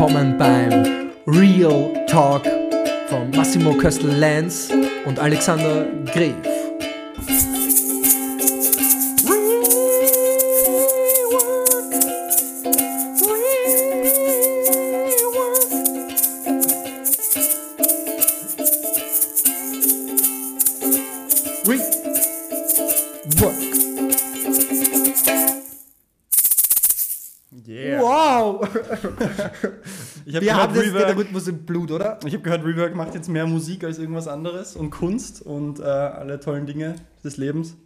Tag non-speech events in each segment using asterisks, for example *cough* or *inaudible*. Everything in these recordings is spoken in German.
willkommen beim Real Talk von Massimo Köstl-Lenz und Alexander Gref. Ich habe Wir haben gehört, das, den Rework, Rhythmus im Blut, oder? ich hab gehört, Rework macht jetzt mehr Musik als irgendwas anderes und Kunst und äh, alle tollen Dinge des Lebens.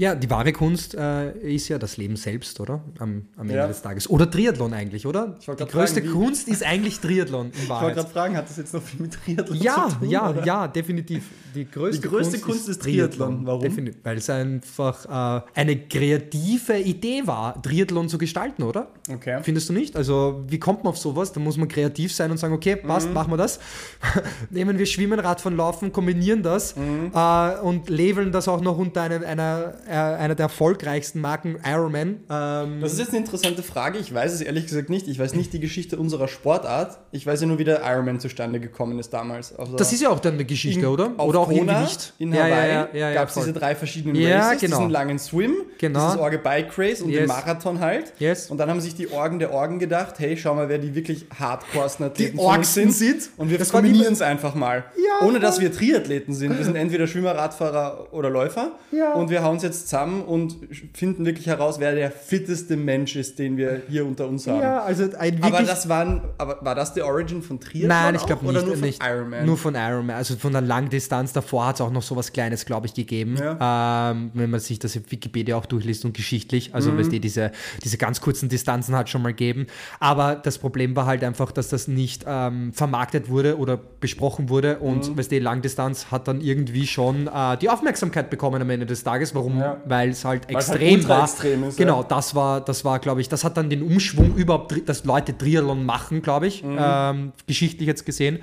Ja, die wahre Kunst äh, ist ja das Leben selbst, oder? Am, am Ende Ja. des Tages. Oder Triathlon eigentlich, oder? Die größte fragen, Kunst ist eigentlich Triathlon in *laughs* Ich wollte gerade fragen, hat das jetzt noch viel mit Triathlon Ja, zu tun? ja, oder? ja, definitiv. Die größte, Die größte Kunst ist Triathlon. Warum? Definitiv, weil es einfach äh, eine kreative Idee war, Triathlon zu gestalten, oder? Okay. Findest du nicht? Also, wie kommt man auf sowas? Da muss man kreativ sein und sagen, okay, Mhm. passt, machen wir das. *laughs* Nehmen wir Schwimmen, Radfahren, Laufen, kombinieren das Mhm. äh, und labeln das auch noch unter einem, einer, äh, einer der erfolgreichsten Marken, Ironman. Ähm, Das ist jetzt eine interessante Frage. Ich weiß es ehrlich gesagt nicht. Ich weiß nicht die Geschichte unserer Sportart. Ich weiß ja nur, wie der Ironman zustande gekommen ist damals. Also das ist ja auch dann eine Geschichte, in, oder? Oder auch Kona, Gewicht. in Hawaii ja, ja, ja, ja, gab es diese drei verschiedenen Ja, Races, genau. diesen langen Swim, Genau. dieses Orge Bike Race und Yes. den Marathon halt. Yes. Und dann haben sich die Orgen der Orgen gedacht, hey, schau mal, wer die wirklich hardcoresten Athleten Die uns Orgsen sind. Und wir kombinieren es einfach mal. Ohne dass wir Triathleten sind. Wir sind entweder Schwimmer, Radfahrer oder Läufer. Ja. Und wir hauen uns jetzt zusammen und finden wirklich heraus, wer der fitteste Mensch ist, den wir hier unter uns haben. Ja, also ein Aber das waren, aber war das die Origin von Triathlon? Nein, ich glaube nicht. Oder nur von nicht. Ironman? Nur von Ironman. Also von der Langdistanz davor hat es auch noch so was Kleines, glaube ich, gegeben. Ähm, wenn man sich das auf Wikipedia auch durchliest und geschichtlich. Also Mhm. weißt du, diese, diese ganz kurzen Distanzen hat schon mal gegeben. Aber das Problem war halt einfach, dass das nicht ähm, vermarktet wurde oder besprochen wurde. Und Mhm. weißt du, Langdistanz hat dann irgendwie schon äh, die Aufmerksamkeit bekommen am Ende des Tages. Warum? Ja. Weil es halt Weil es halt extrem ultra war. extrem ist, genau, ja. das war, das war, glaube ich, das hat dann den Umschwung überhaupt, dass Leute Triathlon machen, glaube ich, Mhm. ähm, geschichtlich jetzt gesehen.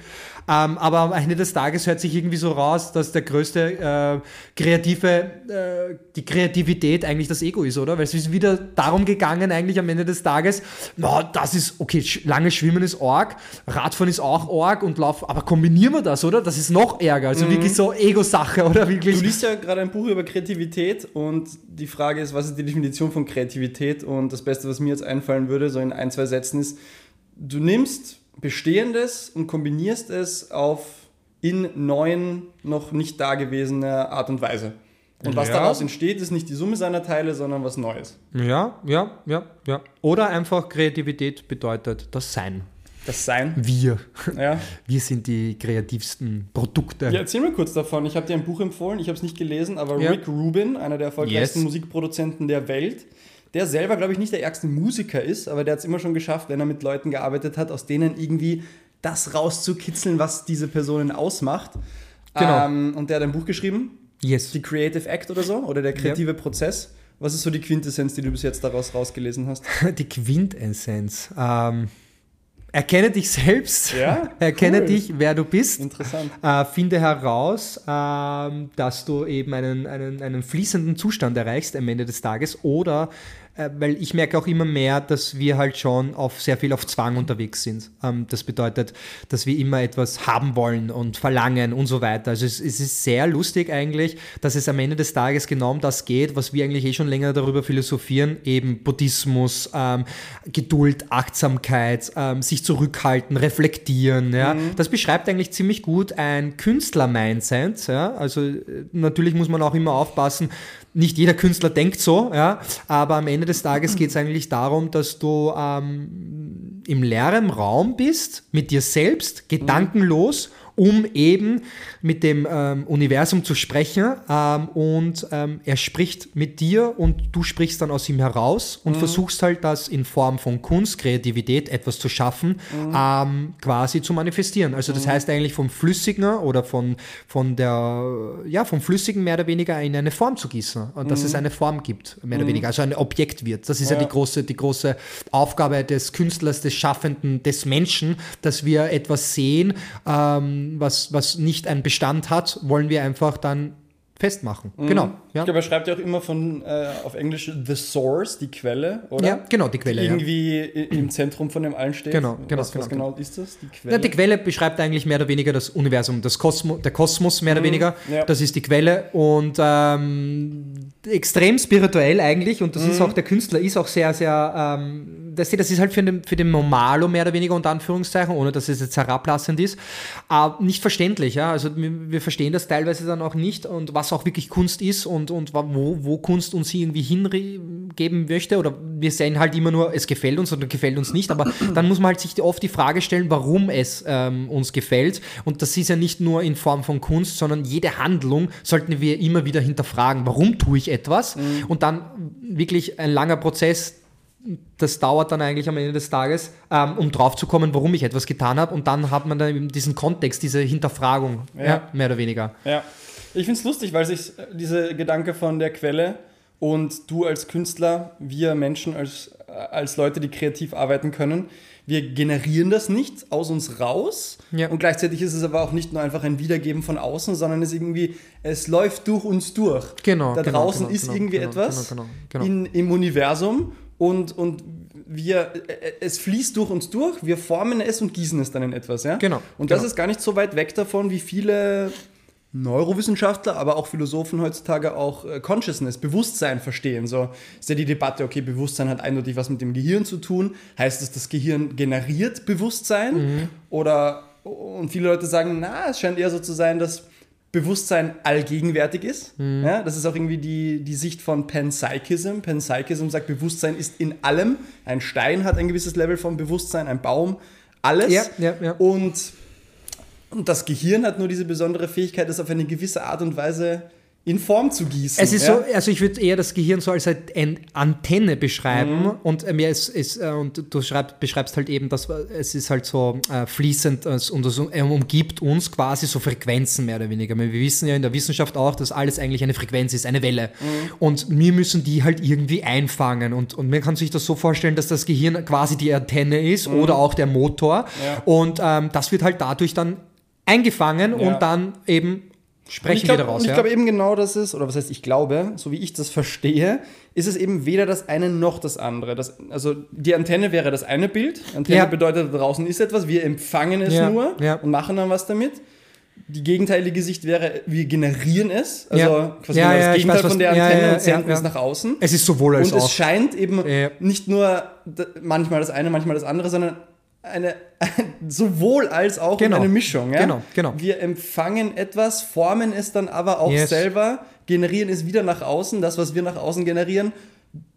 Ähm, aber am Ende des Tages hört sich irgendwie so raus, dass der größte äh, kreative, äh, die Kreativität eigentlich das Ego ist, oder? Weil es ist wieder darum gegangen, eigentlich am Ende des Tages, na, das ist, okay, lange Schwimmen ist Org, Radfahren ist auch Org und Lauf, aber kombinieren wir das, oder? Das ist noch ärger. Also wirklich so Ego-Sache, oder? Wirklich. Mhm. Du liest ja gerade ein Buch über Kreativität und die Frage ist, was ist die Definition von Kreativität? Und das Beste, was mir jetzt einfallen würde, so in ein, zwei Sätzen ist, du nimmst Bestehendes und kombinierst es auf in neuen, noch nicht dagewesener Art und Weise. Und was Ja. daraus entsteht, ist nicht die Summe seiner Teile, sondern was Neues. Ja, ja, ja, ja. Oder einfach Kreativität bedeutet das Sein. Das Sein. Wir. Ja. *laughs* Wir sind die kreativsten Produkte. Ja, erzähl mir kurz davon. Ich habe dir ein Buch empfohlen, ich habe es nicht gelesen, aber Ja. Rick Rubin, einer der erfolgreichsten Yes. Musikproduzenten der Welt, der selber, glaube ich, nicht der ärgste Musiker ist, aber der hat es immer schon geschafft, wenn er mit Leuten gearbeitet hat, aus denen irgendwie das rauszukitzeln, was diese Personen ausmacht. Genau. Ähm, und der hat ein Buch geschrieben, Yes. die Creative Act oder so, oder der kreative Prozess. Was ist so die Quintessenz, die du bis jetzt daraus rausgelesen hast? *laughs* Die Quintessenz. Ähm, erkenne dich selbst. Ja? *laughs* Erkenne Cool. dich, wer du bist. Interessant. Äh, finde heraus, ähm, dass du eben einen, einen, einen fließenden Zustand erreichst am Ende des Tages oder äh, weil ich merke auch immer mehr, dass wir halt schon auf sehr viel auf Zwang unterwegs sind. Ähm, das bedeutet, dass wir immer etwas haben wollen und verlangen und so weiter. Also es, es ist sehr lustig eigentlich, dass es am Ende des Tages genau um das geht, was wir eigentlich eh schon länger darüber philosophieren, eben Buddhismus, ähm, Geduld, Achtsamkeit, ähm, sich zurückhalten, reflektieren. Ja? Das beschreibt eigentlich ziemlich gut ein Künstler-Mindset. Ja? Also äh, natürlich muss man auch immer aufpassen, nicht jeder Künstler denkt so, ja? aber am Ende des Tages geht es eigentlich darum, dass du ähm, im leeren Raum bist, mit dir selbst, gedankenlos, um eben mit dem ähm, Universum zu sprechen ähm, und ähm, er spricht mit dir und du sprichst dann aus ihm heraus und versuchst halt das in Form von Kunst, Kreativität, etwas zu schaffen, ähm, quasi zu manifestieren. Also das heißt eigentlich vom Flüssigen oder von, von der, ja, vom Flüssigen mehr oder weniger in eine Form zu gießen und dass es eine Form gibt, mehr oder weniger, also ein Objekt wird. Das ist ja, Ja. die große, die große Aufgabe des Künstlers, des Schaffenden, des Menschen, dass wir etwas sehen, ähm, was, was nicht einen Bestand hat, wollen wir einfach dann festmachen. Genau. Ja. Ich glaube, er schreibt ja auch immer von äh, auf Englisch The Source, die Quelle, oder? Ja, genau, die Quelle. Die ja. irgendwie i- im Zentrum von dem allen steht. Genau, genau, Was, was genau, genau ist das? Die Quelle? Ja, die Quelle beschreibt eigentlich mehr oder weniger das Universum, das Kosmo, der Kosmos mehr oder weniger. Mhm. ja. Das ist die Quelle und ähm, extrem spirituell eigentlich und das Mhm. ist auch, der Künstler ist auch sehr, sehr, ähm, das, das ist halt für den, für den Normalo mehr oder weniger unter Anführungszeichen, ohne dass es jetzt herablassend ist, aber nicht verständlich. Ja? Also wir, wir verstehen das teilweise dann auch nicht und was auch wirklich Kunst ist und, und wo, wo Kunst uns irgendwie hingeben möchte. Oder wir sehen halt immer nur, es gefällt uns oder gefällt uns nicht, aber *clears throat* dann muss man halt sich oft die Frage stellen, warum es ähm, uns gefällt. Und das ist ja nicht nur in Form von Kunst, sondern jede Handlung sollten wir immer wieder hinterfragen, warum tue ich etwas? Und dann wirklich ein langer Prozess, das dauert dann eigentlich am Ende des Tages, ähm, um drauf zu kommen, warum ich etwas getan habe. Und dann hat man dann eben diesen Kontext, diese Hinterfragung, ja. Ja. mehr oder weniger. Ja, ich finde es lustig, weil sich äh, diese Gedanke von der Quelle und du als Künstler, wir Menschen als, äh, als Leute, die kreativ arbeiten können, wir generieren das nicht aus uns raus Ja. und gleichzeitig ist es aber auch nicht nur einfach ein Wiedergeben von außen, sondern es irgendwie, es läuft durch uns durch. Genau, Da genau, draußen genau, ist genau, irgendwie genau, etwas genau, genau. In, im Universum und, und wir, äh, es fließt durch uns durch, wir formen es und gießen es dann in etwas. Ja? Genau, Und das ist gar nicht so weit weg davon, wie viele Neurowissenschaftler, aber auch Philosophen heutzutage auch äh, Consciousness, Bewusstsein verstehen. So ist ja die Debatte, okay, Bewusstsein hat eindeutig was mit dem Gehirn zu tun. Heißt es, das Gehirn generiert Bewusstsein? Mhm. Oder, und viele Leute sagen, na, es scheint eher so zu sein, dass Bewusstsein allgegenwärtig ist. Mhm. Ja, das ist auch irgendwie die, die Sicht von Panpsychism. Panpsychism sagt, Bewusstsein ist in allem. Ein Stein hat ein gewisses Level von Bewusstsein, ein Baum, alles. Ja, ja. Und, und das Gehirn hat nur diese besondere Fähigkeit, das auf eine gewisse Art und Weise in Form zu gießen. Es ist ja? so, also ich würde eher das Gehirn so als eine Antenne beschreiben Mhm. und mir ist, ist äh, und du schreib, beschreibst halt eben, dass äh, es ist halt so äh, fließend äh, und es umgibt uns quasi so Frequenzen mehr oder weniger. Wir wissen ja in der Wissenschaft auch, dass alles eigentlich eine Frequenz ist, eine Welle. Mhm. Und wir müssen die halt irgendwie einfangen und, und man kann sich das so vorstellen, dass das Gehirn quasi die Antenne ist oder auch der Motor Mhm. Ja. und ähm, das wird halt dadurch dann eingefangen Ja. und dann eben sprechen glaub, wir daraus. Und ich ja? glaube eben genau das ist, oder was heißt ich glaube, so wie ich das verstehe, ist es eben weder das eine noch das andere. Das, also die Antenne wäre das eine Bild. Antenne Ja. bedeutet, da draußen ist etwas, wir empfangen es Ja, nur und machen dann was damit. Die gegenteilige Sicht wäre, wir generieren es. Also quasi genau das Gegenteil weiß, von der Antenne und senden es nach außen. es ist sowohl als Und es auch. scheint eben nicht nur manchmal das eine, manchmal das andere, sondern eine, *laughs* sowohl als auch Genau. eine Mischung. Ja? Genau, genau. Wir empfangen etwas, formen es dann aber auch Yes. selber, generieren es wieder nach außen. Das, was wir nach außen generieren,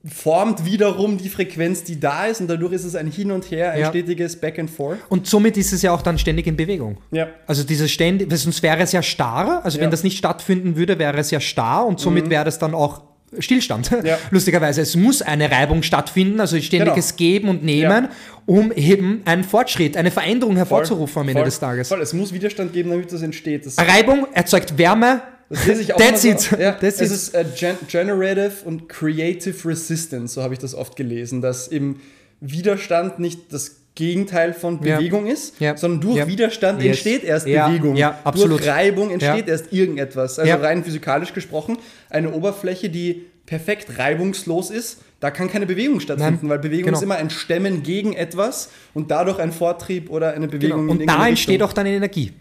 formt wiederum die Frequenz, die da ist und dadurch ist es ein Hin und Her, ein Ja. stetiges Back and Forth. Und somit ist es ja auch dann ständig in Bewegung. Ja. Also dieses ständig, sonst wäre es ja starr. Also Ja. Mhm. wenn das nicht stattfinden würde, wäre es ja starr und somit wäre es dann auch Stillstand. Ja. *laughs* Lustigerweise, es muss eine Reibung stattfinden, also ständiges Genau. Geben und Nehmen, Ja. um eben einen Fortschritt, eine Veränderung hervorzurufen am Ende voll, des Tages. Voll. Es muss Widerstand geben, damit das entsteht. Das, Reibung erzeugt Wärme. das lese ich auch That's it. so. Ja, That's es it. ist äh, gen Generative und Creative Resistance, so habe ich das oft gelesen, dass im Widerstand nicht das Gegenteil von Ja. Bewegung ist, Ja. sondern durch Ja. Widerstand Yes. entsteht erst Ja. Bewegung. Ja, absolut. Durch Reibung entsteht Ja. erst irgendetwas. Also Ja. rein physikalisch gesprochen, eine Oberfläche, die perfekt reibungslos ist, da kann keine Bewegung stattfinden, Nein. weil Bewegung Genau. ist immer ein Stemmen gegen etwas und dadurch ein Vortrieb oder eine Bewegung Genau. Und da entsteht Richtung. auch dann Energie.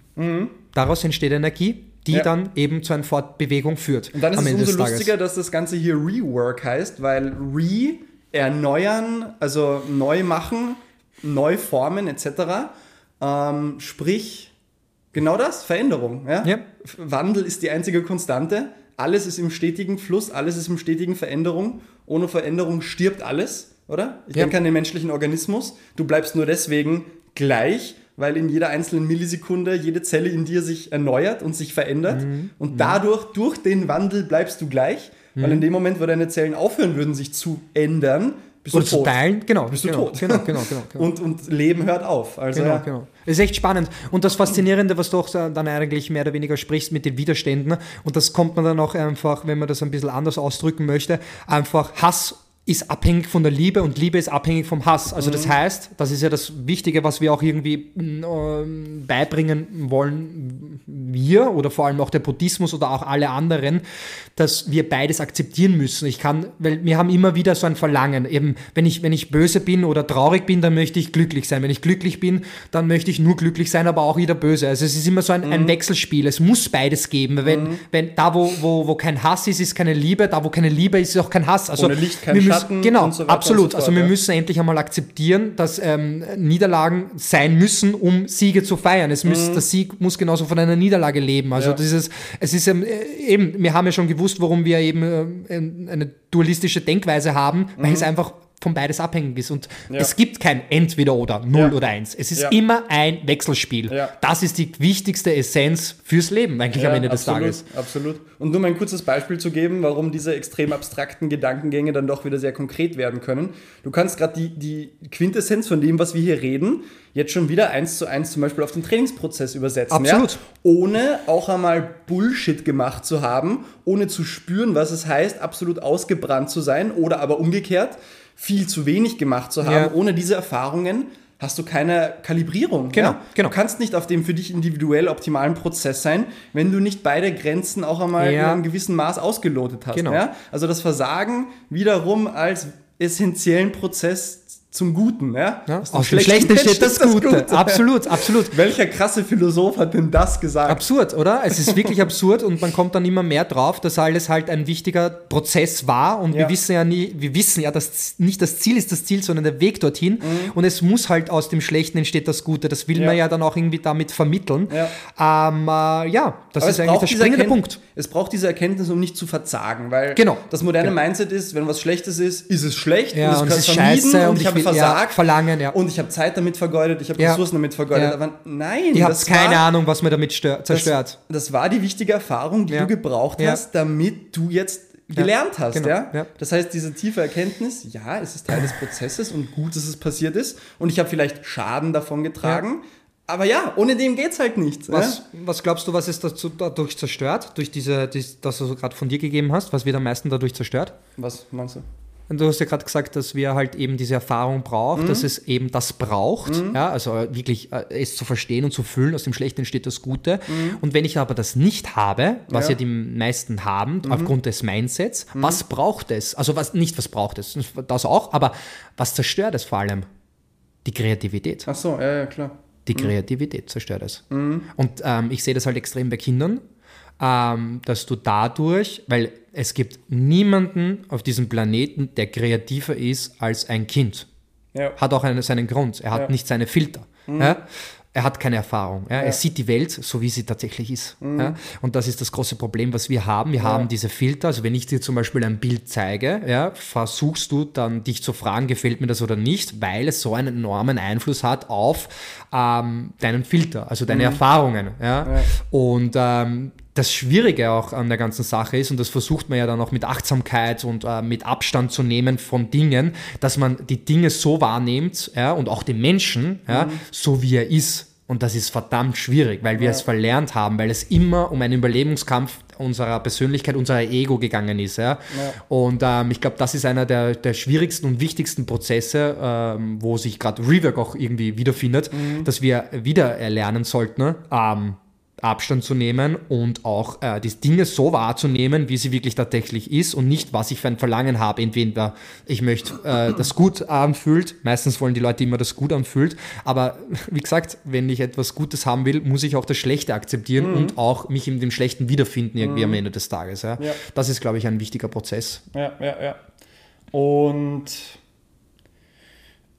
Daraus entsteht Energie, die Ja. dann eben zu einer Fortbewegung führt. Und dann ist es Ende umso lustiger, dass das Ganze hier Rework heißt, weil Re, erneuern, also neu machen, neu formen etc. Ähm, sprich, genau das, Veränderung. Ja? Ja. Wandel ist die einzige Konstante. Alles ist im stetigen Fluss, alles ist im stetigen Veränderung. Ohne Veränderung stirbt alles, oder? Ich Ja. denke an den menschlichen Organismus. Du bleibst nur deswegen gleich, weil in jeder einzelnen Millisekunde jede Zelle in dir sich erneuert und sich verändert. Mhm. Und dadurch, durch den Wandel bleibst du gleich, weil in dem Moment, wo deine Zellen aufhören würden, sich zu ändern, bist Oder du zu tot. teilen, genau. Bist du genau, tot. Genau, genau, *laughs* genau. genau. Und, und Leben hört auf. Also, Genau, ja. genau. Das ist echt spannend. Und das Faszinierende, was du auch dann eigentlich mehr oder weniger sprichst mit den Widerständen, und das kommt man dann auch einfach, wenn man das ein bisschen anders ausdrücken möchte, einfach Hass ist abhängig von der Liebe und Liebe ist abhängig vom Hass. Also das heißt, das ist ja das Wichtige, was wir auch irgendwie ähm, beibringen wollen, wir oder vor allem auch der Buddhismus oder auch alle anderen, dass wir beides akzeptieren müssen. Ich kann, weil wir haben immer wieder so ein Verlangen. Eben, wenn ich, wenn ich böse bin oder traurig bin, dann möchte ich glücklich sein. Wenn ich glücklich bin, dann möchte ich nur glücklich sein, aber auch wieder böse. Also es ist immer so ein, ein Wechselspiel. Es muss beides geben. Wenn, wenn da, wo, wo, wo kein Hass ist, ist keine Liebe. Da, wo keine Liebe ist, ist auch kein Hass. Also Ohne Licht kein wir müssen, Schatten Genau, so absolut. so fort, also wir ja. müssen endlich einmal akzeptieren, dass ähm, Niederlagen sein müssen, um Siege zu feiern. Es muss, Der Sieg muss genauso von einer Niederlage leben. Also Mhm. Ja. dieses, es ist ähm, äh, eben, wir haben ja schon gewusst, warum wir eben ähm, eine dualistische Denkweise haben, weil es einfach von beides abhängig ist. Und. Ja. es gibt kein Entweder oder, Null Ja. oder Eins. Es ist Ja. immer ein Wechselspiel. Das ist die wichtigste Essenz fürs Leben, eigentlich am Ende des absolut, Tages. Absolut. Und nur mal ein kurzes Beispiel zu geben, warum diese extrem abstrakten Gedankengänge dann doch wieder sehr konkret werden können. Du kannst gerade die, die Quintessenz von dem, was wir hier reden, jetzt schon wieder eins zu eins zum Beispiel auf den Trainingsprozess übersetzen. Absolut. Ja? Ohne auch einmal Bullshit gemacht zu haben, ohne zu spüren, was es heißt, absolut ausgebrannt zu sein oder aber umgekehrt viel zu wenig gemacht zu haben. Ja. Ohne diese Erfahrungen hast du keine Kalibrierung. Genau, ja? genau. Du kannst nicht auf dem für dich individuell optimalen Prozess sein, wenn du nicht beide Grenzen auch einmal Ja. in einem gewissen Maß ausgelotet hast. Genau. Ja? Also das Versagen wiederum als essentiellen Prozess zum Guten. Ja? Ja? Aus dem Aus dem Schlechten Schlechten steht das entsteht Gute. Absolut, absolut. Welcher krasse Philosoph hat denn das gesagt? Absurd, oder? Es ist wirklich absurd und man kommt dann immer mehr drauf, dass alles halt ein wichtiger Prozess war und wir Ja. wissen ja nie, wir wissen ja, dass nicht das Ziel ist das Ziel, sondern der Weg dorthin Mhm. und es muss halt aus dem Schlechten entsteht das Gute. Das will Ja. man ja dann auch irgendwie damit vermitteln. Ja. Ähm, äh, ja, das Aber ist eigentlich der springende Erkennt- Punkt. Es braucht diese Erkenntnis, um nicht zu verzagen, weil Genau. das moderne Genau. Mindset ist, wenn was Schlechtes ist, ist es schlecht und es es ist scheiße und, und ich ich habe will- ja, versagt verlangen, ja. und ich habe Zeit damit vergeudet, ich habe Ja. Ressourcen damit vergeudet. Ja. Aber nein, Ihr habt das keine war, Ahnung, was mir damit stör- zerstört. Das, das war die wichtige Erfahrung, die Ja. du gebraucht Ja. hast, damit du jetzt gelernt hast. genau, Ja? ja. Das heißt, diese tiefe Erkenntnis, ja, es ist Teil des Prozesses und gut, dass es passiert ist und ich habe vielleicht Schaden davon getragen. Aber ja, ohne dem geht's halt nicht. Was, was glaubst du, was ist dazu, dadurch zerstört? Durch diese, dies, das, du gerade von dir gegeben hast? Was wird am meisten dadurch zerstört? Ja? Was meinst du? Und du hast ja gerade gesagt, dass wir halt eben diese Erfahrung brauchen, dass es eben das braucht, ja, also äh, wirklich äh, es zu verstehen und zu fühlen, aus dem Schlechten entsteht das Gute. Und wenn ich aber das nicht habe, was ja, Ja. die meisten haben, aufgrund des Mindsets, was braucht es? Also was nicht, was braucht es? Das auch, aber was zerstört es vor allem? Die Kreativität. Ach so, ja, ja, klar. Die Kreativität zerstört es. Und ähm, ich sehe das halt extrem bei Kindern, ähm, dass du dadurch, weil es gibt niemanden auf diesem Planeten, der kreativer ist als ein Kind. Ja. Hat auch einen, seinen Grund. Er hat Ja. nicht seine Filter. Ja? Er hat keine Erfahrung. Er sieht die Welt so, wie sie tatsächlich ist. Ja? Und das ist das große Problem, was wir haben. Wir haben diese Filter. Also wenn ich dir zum Beispiel ein Bild zeige, ja, versuchst du dann dich zu fragen, gefällt mir das oder nicht, weil es so einen enormen Einfluss hat auf ähm, deinen Filter, also deine Erfahrungen. Ja? Ja. Und ähm, das Schwierige auch an der ganzen Sache ist, und das versucht man ja dann auch mit Achtsamkeit und äh, mit Abstand zu nehmen von Dingen, dass man die Dinge so wahrnimmt ja, und auch den Menschen ja, so wie er ist. Und das ist verdammt schwierig, weil wir es verlernt haben, weil es immer um einen Überlebenskampf unserer Persönlichkeit, unserer Ego gegangen ist. Ja? Und ähm, ich glaube, das ist einer der, der schwierigsten und wichtigsten Prozesse, ähm, wo sich gerade Rework auch irgendwie wiederfindet, dass wir wieder erlernen sollten, ähm, Abstand zu nehmen und auch äh, die Dinge so wahrzunehmen, wie sie wirklich tatsächlich ist und nicht, was ich für ein Verlangen habe. Entweder ich möchte äh, das gut anfühlt, meistens wollen die Leute immer das gut anfühlt, aber *laughs* wie gesagt, wenn ich etwas Gutes haben will, muss ich auch das Schlechte akzeptieren und auch mich in dem Schlechten wiederfinden irgendwie am Ende des Tages. Ja? Ja. Das ist, glaube ich, ein wichtiger Prozess. Ja, ja, ja. Und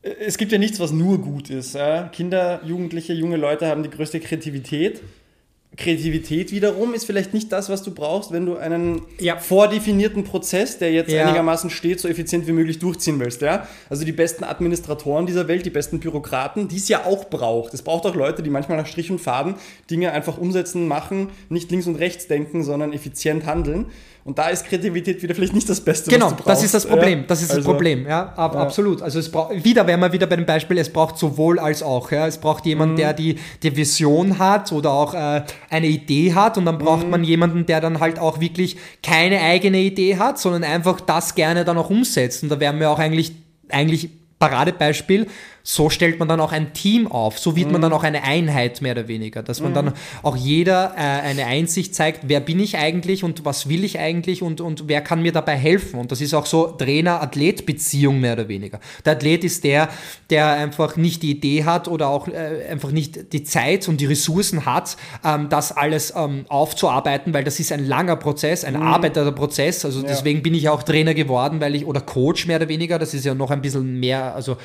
es gibt ja nichts, was nur gut ist. Kinder, Jugendliche, junge Leute haben die größte Kreativität. Kreativität wiederum ist vielleicht nicht das, was du brauchst, wenn du einen Ja. vordefinierten Prozess, der jetzt Ja. einigermaßen steht, so effizient wie möglich durchziehen willst. Ja? Also die besten Administratoren dieser Welt, die besten Bürokraten, die es ja auch braucht. Es braucht auch Leute, die manchmal nach Strich und Faden Dinge einfach umsetzen, machen, nicht links und rechts denken, sondern effizient handeln. Und da ist Kreativität wieder vielleicht nicht das Beste, Genau, was du brauchst. das ist das Problem. Ja? Das ist das Also- Problem, ja, ab, Ja. absolut. Also es braucht wieder wären wir wieder bei dem Beispiel, es braucht sowohl als auch. Ja, es braucht jemand, Mhm. der die, die Vision hat oder auch äh, eine Idee hat und dann braucht mhm. man jemanden, der dann halt auch wirklich keine eigene Idee hat, sondern einfach das gerne dann auch umsetzt. Und da wären wir auch eigentlich, eigentlich Paradebeispiel, so stellt man dann auch ein Team auf, so wird mhm. man dann auch eine Einheit mehr oder weniger, dass man mhm. dann auch jeder äh, eine Einsicht zeigt, wer bin ich eigentlich und was will ich eigentlich und, und wer kann mir dabei helfen. Und das ist auch so Trainer-Athlet-Beziehung mehr oder weniger. Der Athlet ist der, der einfach nicht die Idee hat oder auch äh, einfach nicht die Zeit und die Ressourcen hat, ähm, das alles ähm, aufzuarbeiten, weil das ist ein langer Prozess, ein mhm. arbeiteter Prozess. Also ja. deswegen bin ich auch Trainer geworden, weil ich, oder Coach mehr oder weniger, das ist ja noch ein bisschen mehr, also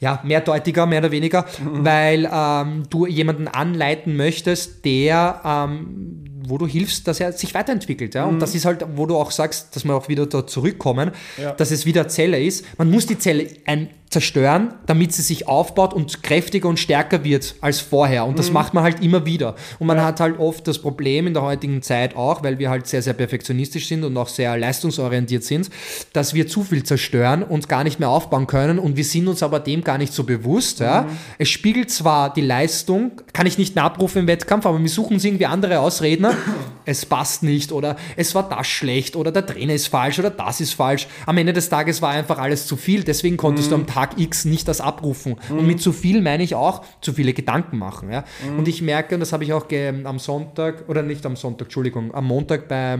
ja, mehrdeutiger, mehr oder weniger, mhm. weil ähm, du jemanden anleiten möchtest, der, ähm, wo du hilfst, dass er sich weiterentwickelt. Ja? Und mhm. das ist halt, wo du auch sagst, dass wir auch wieder da zurückkommen, ja. dass es wieder Zelle ist. Man muss die Zelle ein zerstören, damit sie sich aufbaut und kräftiger und stärker wird als vorher. Und das mhm. macht man halt immer wieder. Und man ja. hat halt oft das Problem in der heutigen Zeit auch, weil wir halt sehr, sehr perfektionistisch sind und auch sehr leistungsorientiert sind, dass wir zu viel zerstören und gar nicht mehr aufbauen können. Und wir sind uns aber dem gar nicht so bewusst. Ja. Mhm. Es spiegelt zwar die Leistung, kann ich nicht abrufen im Wettkampf, aber wir suchen uns irgendwie andere Ausredner. *coughs* es passt nicht oder es war das schlecht oder der Trainer ist falsch oder das ist falsch. Am Ende des Tages war einfach alles zu viel. Deswegen konntest mhm. du am Tag Tag X nicht das abrufen. Mhm. Und mit zu viel meine ich auch zu viele Gedanken machen. Ja? Mhm. Und ich merke, und das habe ich auch am Sonntag, oder nicht am Sonntag, Entschuldigung, am Montag bei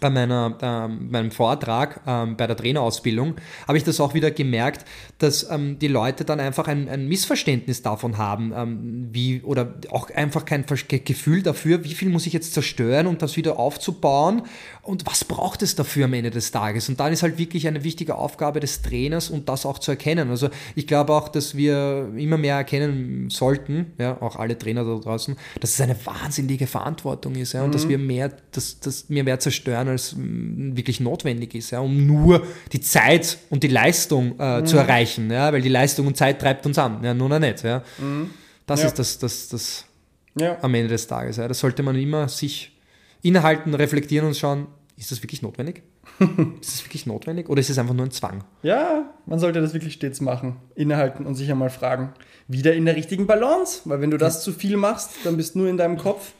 bei meiner, äh, meinem Vortrag ähm, bei der Trainerausbildung habe ich das auch wieder gemerkt, dass ähm, die Leute dann einfach ein, ein Missverständnis davon haben, ähm, wie oder auch einfach kein Gefühl dafür, wie viel muss ich jetzt zerstören, um das wieder aufzubauen und was braucht es dafür am Ende des Tages. Und dann ist halt wirklich eine wichtige Aufgabe des Trainers und das auch zu erkennen. Also ich glaube auch, dass wir immer mehr erkennen sollten, ja, auch alle Trainer da draußen, dass es eine wahnsinnige Verantwortung ist ja, und mhm. dass wir mehr, dass, dass wir mehr zerstören werden, als wirklich notwendig ist, ja, um nur die Zeit und die Leistung äh, mhm. zu erreichen, ja, weil die Leistung und Zeit treibt uns an, ja, nun nicht. Ja. Mhm. Das ja. ist das, das, das ja. am Ende des Tages. Ja. Das sollte man immer sich innehalten, reflektieren und schauen, ist das wirklich notwendig? *laughs* ist das wirklich notwendig oder ist es einfach nur ein Zwang? Ja, man sollte das wirklich stets machen. Innehalten und sich einmal fragen, wieder in der richtigen Balance. Weil wenn du das zu viel machst, dann bist du nur in deinem Kopf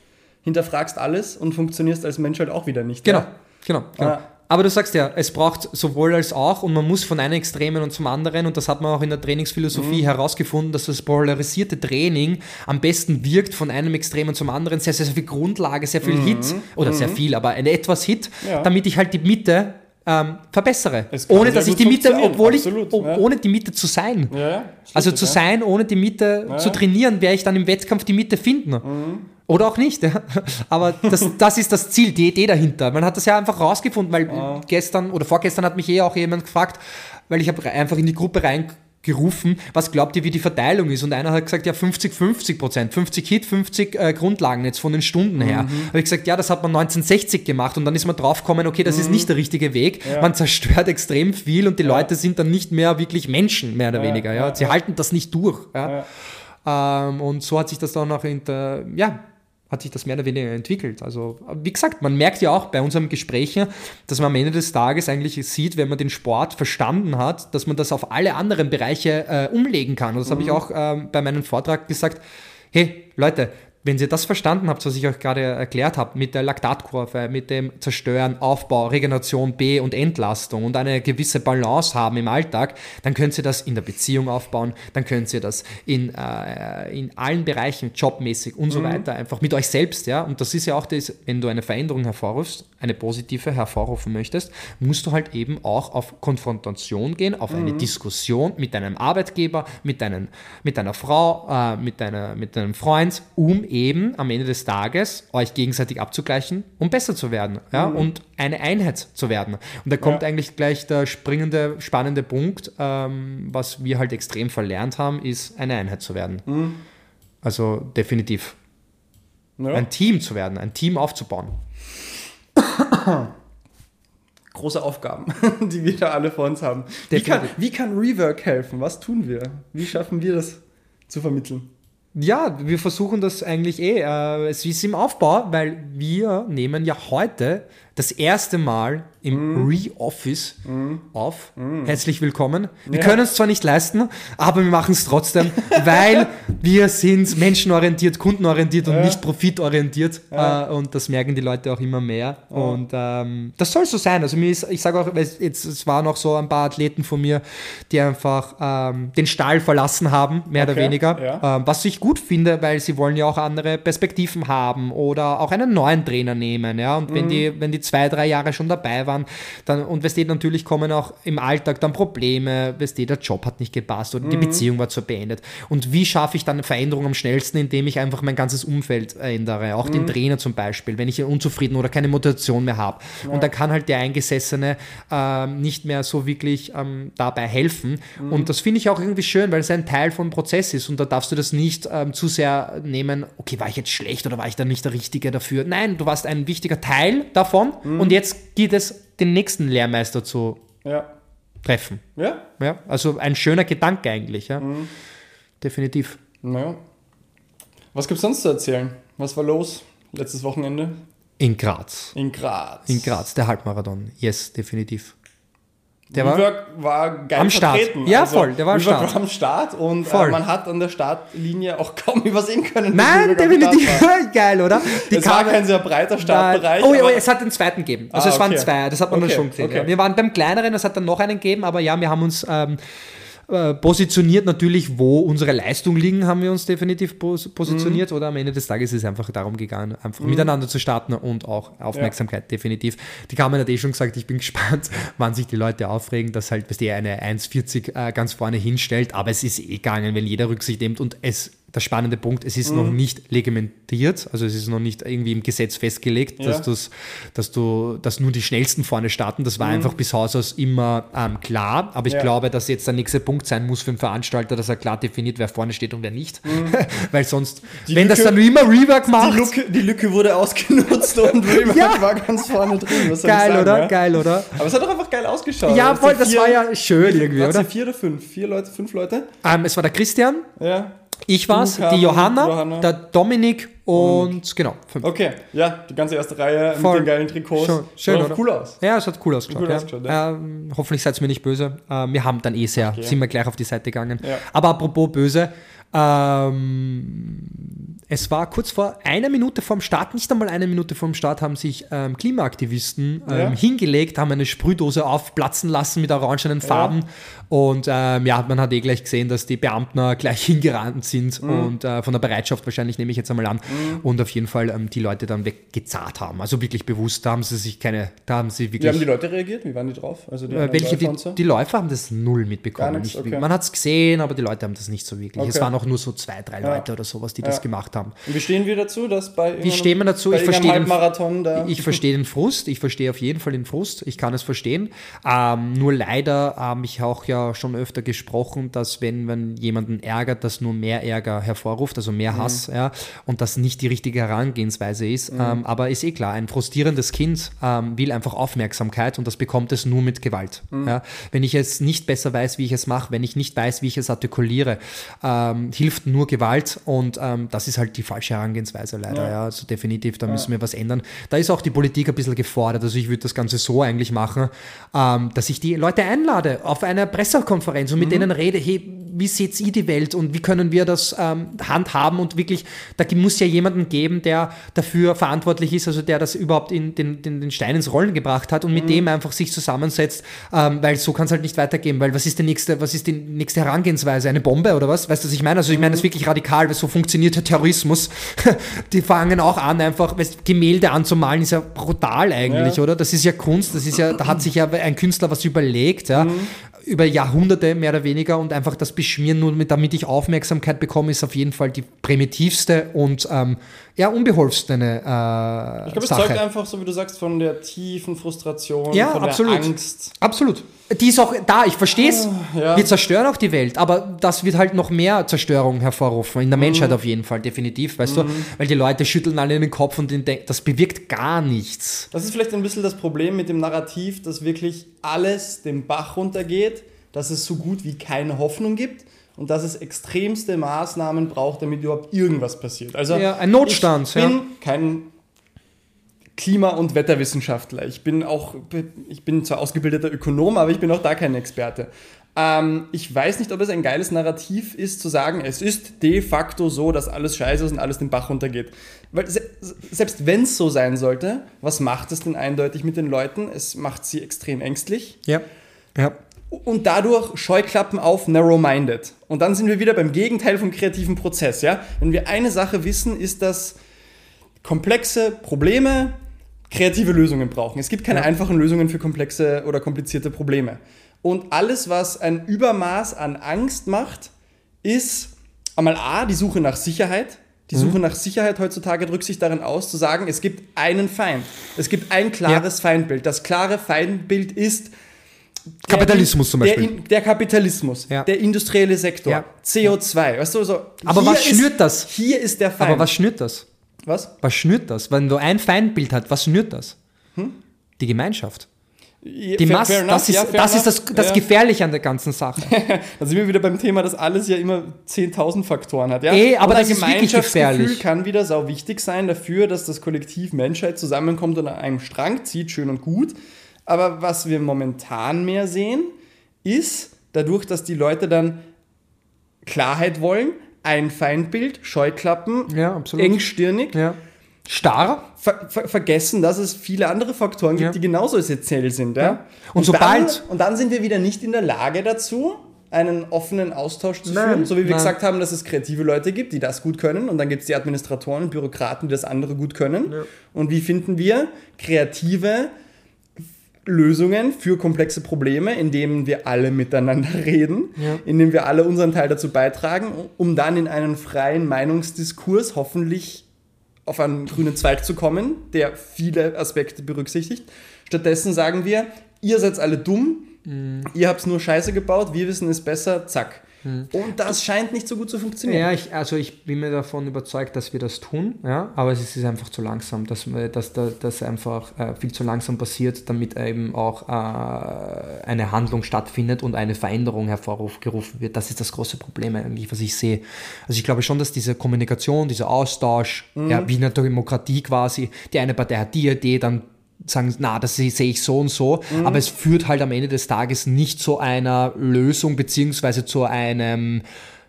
hinterfragst alles und funktionierst als Mensch halt auch wieder nicht. Genau, ja? genau. genau. Ah. Aber du sagst ja, es braucht sowohl als auch und man muss von einem Extremen und zum anderen und das hat man auch in der Trainingsphilosophie mhm. herausgefunden, dass das polarisierte Training am besten wirkt von einem Extremen zum anderen, sehr, sehr, sehr viel Grundlage, sehr viel mhm. Hit oder mhm. sehr viel, aber ein etwas Hit, ja. damit ich halt die Mitte ähm, verbessere. Ohne dass ich die Mitte, obwohl Absolut, ich, ja. ohne die Mitte zu sein. Ja, also zu sein, ohne die Mitte zu trainieren, werde ich dann im Wettkampf die Mitte finden. Oder auch nicht. Ja. Aber das, das ist das Ziel, die Idee dahinter. Man hat das ja einfach rausgefunden, weil ja. gestern oder vorgestern hat mich eh auch jemand gefragt, weil ich habe einfach in die Gruppe reingerufen, was glaubt ihr, wie die Verteilung ist? Und einer hat gesagt, ja 50, 50 Prozent, 50 Hit, 50 äh, Grundlagen jetzt von den Stunden her. Mhm. Habe ich gesagt, ja, das hat man 1960 gemacht und dann ist man draufgekommen, okay, das mhm. ist nicht der richtige Weg. Ja. Man zerstört extrem viel und die ja. Leute sind dann nicht mehr wirklich Menschen, mehr oder weniger. Ja. Sie halten das nicht durch. Ja. Ähm, und so hat sich das dann auch in der, ja, hat sich das mehr oder weniger entwickelt. Also, wie gesagt, man merkt ja auch bei unserem Gespräch, dass man am Ende des Tages eigentlich sieht, wenn man den Sport verstanden hat, dass man das auf alle anderen Bereiche äh, umlegen kann. Und das mhm. habe ich auch äh, bei meinem Vortrag gesagt. Hey, Leute, wenn ihr das verstanden habt, was ich euch gerade erklärt habe, mit der Laktatkurve, mit dem Zerstören, Aufbau, Regeneration, B- und Entlastung und eine gewisse Balance haben im Alltag, dann könnt ihr das in der Beziehung aufbauen, dann könnt ihr das in, äh, in allen Bereichen, jobmäßig und so mhm. weiter, einfach mit euch selbst, ja. Und das ist ja auch das, wenn du eine Veränderung hervorrufst, eine positive hervorrufen möchtest, musst du halt eben auch auf Konfrontation gehen, auf mhm. eine Diskussion mit deinem Arbeitgeber, mit, deinen, mit deiner Frau, äh, mit, deiner, mit deinem Freund, um eben am Ende des Tages euch gegenseitig abzugleichen, um besser zu werden ja, mhm. und eine Einheit zu werden. Und da kommt ja. eigentlich gleich der springende, spannende Punkt, ähm, was wir halt extrem verlernt haben, ist eine Einheit zu werden. Mhm. Also definitiv. Ja. Ein Team zu werden, ein Team aufzubauen. Große Aufgaben, *laughs* die wir da alle vor uns haben. Wie kann, wie kann Rework helfen? Was tun wir? Wie schaffen wir das zu vermitteln? Ja, wir versuchen das eigentlich eh. Äh, es ist im Aufbau, weil wir nehmen ja heute das erste Mal im Re-Office auf. Herzlich willkommen. Wir können es zwar nicht leisten, aber wir machen es trotzdem, *laughs* weil wir sind menschenorientiert, kundenorientiert und nicht profitorientiert. Äh, und das merken die Leute auch immer mehr. Und ähm, das soll so sein. Also mir ist, ich sage auch, jetzt, es waren auch so ein paar Athleten von mir, die einfach ähm, den Stall verlassen haben, mehr oder Okay, weniger. ja. Ähm, was ich gut finde, weil sie wollen ja auch andere Perspektiven haben oder auch einen neuen Trainer nehmen. Ja? Und wenn, die, wenn die zwei, drei Jahre schon dabei waren, dann, und weißt du, natürlich kommen auch im Alltag dann Probleme, weißt du, der Job hat nicht gepasst oder die Mhm. Beziehung war zu beendet. Und wie schaffe ich dann eine Veränderung am schnellsten, indem ich einfach mein ganzes Umfeld ändere, auch Mhm. den Trainer zum Beispiel, wenn ich unzufrieden oder keine Motivation mehr habe. Und da kann halt der Eingesessene ähm, nicht mehr so wirklich ähm, dabei helfen. Mhm. Und das finde ich auch irgendwie schön, weil es ein Teil vom Prozess ist und da darfst du das nicht ähm, zu sehr nehmen, okay, war ich jetzt schlecht oder war ich da nicht der Richtige dafür? Nein, du warst ein wichtiger Teil davon Mhm. und jetzt gilt es, den nächsten Lehrmeister zu Ja. treffen. Ja? Ja, also ein schöner Gedanke eigentlich. Ja. Definitiv. Naja. Was gibt's sonst zu erzählen? Was war los letztes Wochenende? In Graz. In Graz. In Graz, der Halbmarathon. Yes, definitiv. Der war, Rework war geil Am Start. vertreten. Also Ja, voll, der war am Start. war am Start und. Äh, man hat an der Startlinie auch *laughs* kaum übersehen können. Nein, definitiv. Start war. *laughs* Geil, oder? Die Es war kamen- kein sehr breiter Startbereich. Oh, ja, oh, aber- es hat den zweiten gegeben. Also Ah, es waren okay. zwei, das hat man Okay, dann schon gesehen. okay. Ja. Wir waren beim kleineren, es hat dann noch einen gegeben, aber ja, wir haben uns ähm, äh, positioniert natürlich, wo unsere Leistung liegen, haben wir uns definitiv pos positioniert. Mhm. Oder am Ende des Tages ist es einfach darum gegangen, einfach miteinander zu starten und auch Aufmerksamkeit, definitiv. Die Carmen hat eh schon gesagt, ich bin *laughs* gespannt, wann sich die Leute aufregen, dass halt, dass die eine 1,40 äh, ganz vorne hinstellt, aber es ist eh gegangen, wenn jeder Rücksicht nimmt und es der spannende Punkt, es ist noch Mhm. nicht reglementiert, also es ist noch nicht irgendwie im Gesetz festgelegt, Ja. dass, du's, dass du, dass nur die schnellsten vorne starten. Das war Mhm. einfach bis Haus aus immer ähm, klar. Aber ich Ja. glaube, dass jetzt der nächste Punkt sein muss für den Veranstalter, dass er klar definiert, wer vorne steht und wer nicht. *laughs* Weil sonst, Mhm. Die wenn das Lücke- dann immer Rework macht, die, Lücke, die Lücke wurde ausgenutzt und *laughs* Rework Ja. war ganz vorne drin. Geil, sagen, oder? Geil, oder? Aber es hat doch einfach geil ausgeschaut. Ja, voll, das vier- war ja schön irgendwie, oder? vier oder fünf? Vier Leute, fünf Leute? Ähm, es war der Christian, Ja. Ich war's, die Johanna, Johanna. der Dominik und genau. Fünf. Okay, ja, die ganze erste Reihe Voll. mit den geilen Trikots. Schön, schön, oder? cool aus. Ja, es hat cool ausgeschaut. Cool ja. ausgeschaut, Ähm, hoffentlich seid ihr mir nicht böse. Ähm, wir haben dann eh sehr, sind wir gleich auf die Seite gegangen. Ja. Aber apropos böse, ähm, es war kurz vor einer Minute vorm Start, nicht einmal eine Minute vorm Start, haben sich ähm, Klimaaktivisten ähm, Ja. hingelegt, haben eine Sprühdose aufplatzen lassen mit orangenen Farben. Und ähm, ja, man hat eh gleich gesehen, dass die Beamten *laughs* gleich hingerannt sind Mhm. und äh, von der Bereitschaft wahrscheinlich, nehme ich jetzt einmal an, und auf jeden Fall ähm, die Leute dann weggezahlt haben. Also wirklich bewusst, da haben sie sich keine, da haben sie Wie wirklich. haben die Leute reagiert? Wie waren die drauf? Also die Äh, welche, Läufer die, so? die Läufer haben das null mitbekommen. Nichts, Nicht, okay. Man hat es gesehen, aber die Leute haben das nicht so wirklich. Es Okay. waren auch nur so zwei, drei Leute oder sowas, die das gemacht haben. Und wie stehen wir dazu, dass bei Wie stehen wir dazu? Ich verstehe den-. Ich verstehe den Frust, ich verstehe auf jeden Fall den Frust, ich kann es verstehen. Ähm, nur leider habe ich auch ja schon öfter gesprochen, dass wenn man jemanden ärgert, das nur mehr Ärger hervorruft, also mehr Hass, ja, und das nicht die richtige Herangehensweise ist. Ähm, aber ist eh klar, ein frustrierendes Kind ähm, will einfach Aufmerksamkeit und das bekommt es nur mit Gewalt. Ja. Wenn ich es nicht besser weiß, wie ich es mache, wenn ich nicht weiß, wie ich es artikuliere, ähm, hilft nur Gewalt und ähm, das ist halt die falsche Herangehensweise leider. Ja. Also definitiv, da müssen wir was ändern. Da ist auch die Politik ein bisschen gefordert. Also ich würde das Ganze so eigentlich machen, ähm, dass ich die Leute einlade auf eine Pressekonferenz und mit denen rede, hey, wie seht ihr die Welt und wie können wir das ähm, handhaben und wirklich, da muss ja jemanden geben, der dafür verantwortlich ist, also der das überhaupt in den, den, den Stein ins Rollen gebracht hat und mit dem einfach sich zusammensetzt, ähm, weil so kann es halt nicht weitergehen, weil was ist die nächste, was ist die nächste Herangehensweise? Eine Bombe oder was? Weißt du, was ich meine? Also ich meine das ist wirklich radikal, weil so funktioniert der Terrorismus. *laughs* die fangen auch an, einfach weißt, Gemälde anzumalen, ist ja brutal eigentlich, Ja. oder? Das ist ja Kunst, das ist ja, da hat sich ja ein Künstler was überlegt, ja, über Jahrhunderte mehr oder weniger und einfach das Beschmieren, nur mit, damit ich Aufmerksamkeit bekomme, ist auf jeden Fall die primitivste und ähm, ja, unbeholfene äh, ich glaube, es Sache. zeugt einfach, so wie du sagst, von der tiefen Frustration, Ja, von absolut. der Angst. Absolut. Die ist auch da, ich verstehe es. Ah, ja. Wir zerstören auch die Welt, aber das wird halt noch mehr Zerstörung hervorrufen. In der Mhm. Menschheit auf jeden Fall, definitiv, weißt du? Weil die Leute schütteln alle den Kopf und den denken, das bewirkt gar nichts. Das ist vielleicht ein bisschen das Problem mit dem Narrativ, dass wirklich alles den Bach runtergeht, dass es so gut wie keine Hoffnung gibt und dass es extremste Maßnahmen braucht, damit überhaupt irgendwas passiert. Also Ja, ein Notstand, ich bin ja. kein Klima- und Wetterwissenschaftler. Ich bin auch, ich bin zwar ausgebildeter Ökonom, aber ich bin auch da kein Experte. Ähm, ich weiß nicht, ob es ein geiles Narrativ ist, zu sagen, es ist de facto so, dass alles scheiße ist und alles den Bach runtergeht. Weil se selbst wenn es so sein sollte, was macht es denn eindeutig mit den Leuten? Es macht sie extrem ängstlich. Ja. Ja. Und dadurch Scheuklappen auf, narrow-minded. Und dann sind wir wieder beim Gegenteil vom kreativen Prozess. Ja? Wenn wir eine Sache wissen, ist, dass komplexe Probleme kreative Lösungen brauchen. Es gibt keine ja. einfachen Lösungen für komplexe oder komplizierte Probleme. Und alles, was ein Übermaß an Angst macht, ist einmal A, die Suche nach Sicherheit. Die Suche mhm. nach Sicherheit heutzutage drückt sich darin aus, zu sagen, es gibt einen Feind. Es gibt ein klares ja. Feindbild. Das klare Feindbild ist Kapitalismus zum Beispiel. Der, der Kapitalismus, ja. der industrielle Sektor, ja. CO2. Weißt du, so, Aber was schnürt das? Hier ist der Feind. Aber was schnürt das? Was? Was schnürt das? Wenn du ein Feindbild hast, was schnürt das? Hm? Die Gemeinschaft. Die Masse, das ist, ja, das, ist das, das ja. Gefährliche an der ganzen Sache. *laughs* da sind wir wieder beim Thema, dass alles ja immer 10.000 Faktoren hat. Ja? Ey, aber das ist wirklich gefährlich. kann wieder sau wichtig sein dafür, dass das Kollektiv Menschheit zusammenkommt und an einem Strang zieht, schön und gut. Aber was wir momentan mehr sehen, ist dadurch, dass die Leute dann Klarheit wollen, ein Feindbild, Scheuklappen, ja, engstirnig. Ja starr. Ver ver vergessen, dass es viele andere Faktoren gibt, ja. die genauso essentiell sind. Ja? Und, und, sobald. Dann, und dann sind wir wieder nicht in der Lage dazu, einen offenen Austausch zu Nein. führen. So wie wir Nein. gesagt haben, dass es kreative Leute gibt, die das gut können. Und dann gibt es die Administratoren und Bürokraten, die das andere gut können. Ja. Und wie finden wir kreative Lösungen für komplexe Probleme, indem wir alle miteinander *laughs* reden, ja. indem wir alle unseren Teil dazu beitragen, um dann in einen freien Meinungsdiskurs hoffentlich auf einen grünen Zweig zu kommen, der viele Aspekte berücksichtigt. Stattdessen sagen wir, ihr seid alle dumm, mhm. ihr habt nur Scheiße gebaut, wir wissen es besser, zack. Mhm. Und das scheint nicht so gut zu funktionieren. Ja, ich, also ich bin mir davon überzeugt, dass wir das tun, ja, aber es ist einfach zu langsam, dass, dass das einfach äh, viel zu langsam passiert, damit eben auch äh, eine Handlung stattfindet und eine Veränderung hervorgerufen wird. Das ist das große Problem eigentlich, was ich sehe. Also ich glaube schon, dass diese Kommunikation, dieser Austausch, mhm. ja, wie in der Demokratie quasi, die eine Partei hat die Idee, dann sagen, na, das sehe ich so und so, mhm. aber es führt halt am Ende des Tages nicht zu einer Lösung beziehungsweise zu einem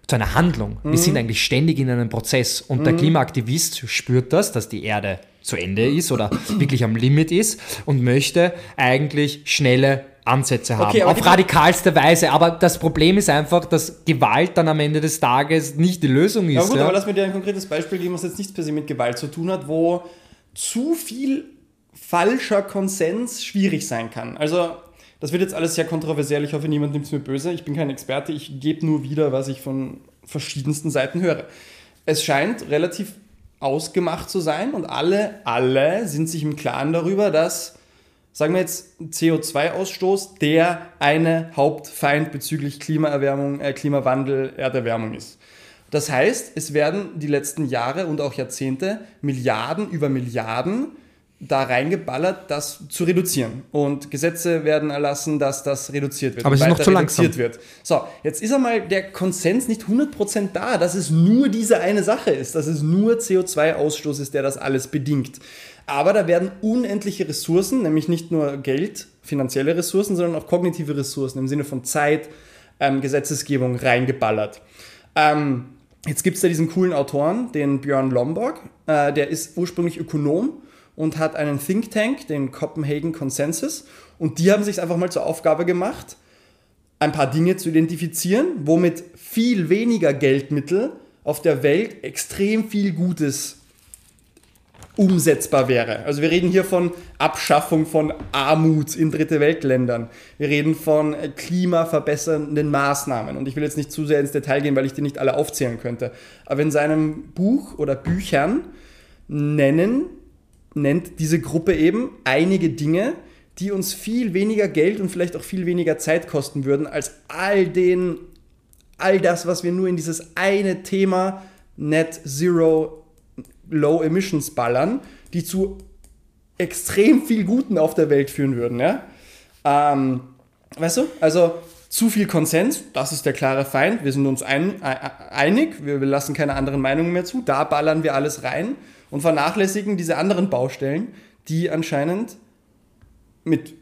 zu einer Handlung. Mhm. Wir sind eigentlich ständig in einem Prozess und mhm. der Klimaaktivist spürt das, dass die Erde zu Ende ist oder *clears throat* wirklich am Limit ist und möchte eigentlich schnelle Ansätze haben, okay, auf radikalste Weise. Aber das Problem ist einfach, dass Gewalt dann am Ende des Tages nicht die Lösung ist. Ja gut, ja? aber lass mir dir ein konkretes Beispiel geben, was jetzt nichts per se mit Gewalt zu tun hat, wo zu viel falscher Konsens schwierig sein kann. Also, das wird jetzt alles sehr kontroversiell. Ich hoffe, niemand nimmt es mir böse. Ich bin kein Experte. Ich gebe nur wieder, was ich von verschiedensten Seiten höre. Es scheint relativ ausgemacht zu sein und alle, alle sind sich im Klaren darüber, dass, sagen wir jetzt, CO2-Ausstoß der eine Hauptfeind bezüglich Klimaerwärmung, äh, Klimawandel, Erderwärmung ist. Das heißt, es werden die letzten Jahre und auch Jahrzehnte Milliarden über Milliarden da reingeballert, das zu reduzieren. Und Gesetze werden erlassen, dass das reduziert wird. Aber es ist noch zu langsam. Wird. So, jetzt ist einmal der Konsens nicht 100% da, dass es nur diese eine Sache ist, dass es nur CO2-Ausstoß ist, der das alles bedingt. Aber da werden unendliche Ressourcen, nämlich nicht nur Geld, finanzielle Ressourcen, sondern auch kognitive Ressourcen im Sinne von Zeit, ähm, Gesetzesgebung reingeballert. Ähm, jetzt gibt es da diesen coolen Autoren, den Björn Lomborg, äh, der ist ursprünglich Ökonom und hat einen Think Tank, den Copenhagen Consensus. Und die haben sich einfach mal zur Aufgabe gemacht, ein paar Dinge zu identifizieren, womit viel weniger Geldmittel auf der Welt extrem viel Gutes umsetzbar wäre. Also wir reden hier von Abschaffung von Armut in dritte Weltländern. Wir reden von klimaverbessernden Maßnahmen. Und ich will jetzt nicht zu sehr ins Detail gehen, weil ich die nicht alle aufzählen könnte. Aber in seinem Buch oder Büchern nennen nennt diese Gruppe eben einige Dinge, die uns viel weniger Geld und vielleicht auch viel weniger Zeit kosten würden, als all den, all das, was wir nur in dieses eine Thema Net Zero Low Emissions ballern, die zu extrem viel Guten auf der Welt führen würden. Ja? Ähm, weißt du? Also zu viel Konsens, das ist der klare Feind. Wir sind uns ein, einig, wir lassen keine anderen Meinungen mehr zu. Da ballern wir alles rein und vernachlässigen diese anderen Baustellen, die anscheinend mit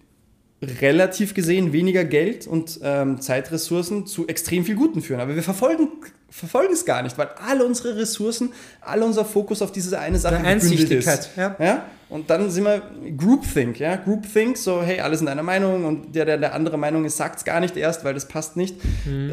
relativ gesehen weniger Geld und ähm, Zeitressourcen zu extrem viel Guten führen. Aber wir verfolgen, verfolgen es gar nicht, weil alle unsere Ressourcen, all unser Fokus auf diese eine Sache gebündelt ist. Ja. Ja? Und dann sind wir Groupthink, ja. Groupthink, so, hey, alle sind einer Meinung und der, der der andere Meinung ist, sagt es gar nicht erst, weil das passt nicht. Mhm.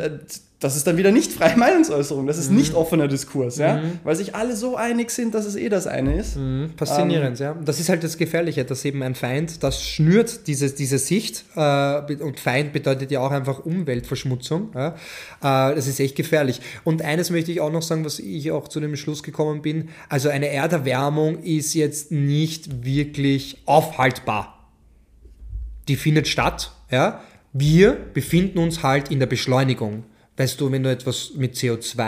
Das ist dann wieder nicht freie *laughs* Meinungsäußerung, das ist nicht offener Diskurs, ja. Mhm. Weil sich alle so einig sind, dass es eh das eine ist. Faszinierend, ja. Das ist halt das Gefährliche, dass eben ein Feind, das schnürt diese, diese Sicht äh, und Feind bedeutet ja auch einfach Umweltverschmutzung. Ja. Äh, das ist echt gefährlich. Und eines möchte ich auch noch sagen, was ich auch zu dem Schluss gekommen bin. Also eine Erderwärmung ist jetzt nicht wirklich aufhaltbar. Die findet statt, ja. Wir befinden uns halt in der Beschleunigung. Weißt du, wenn du etwas mit CO2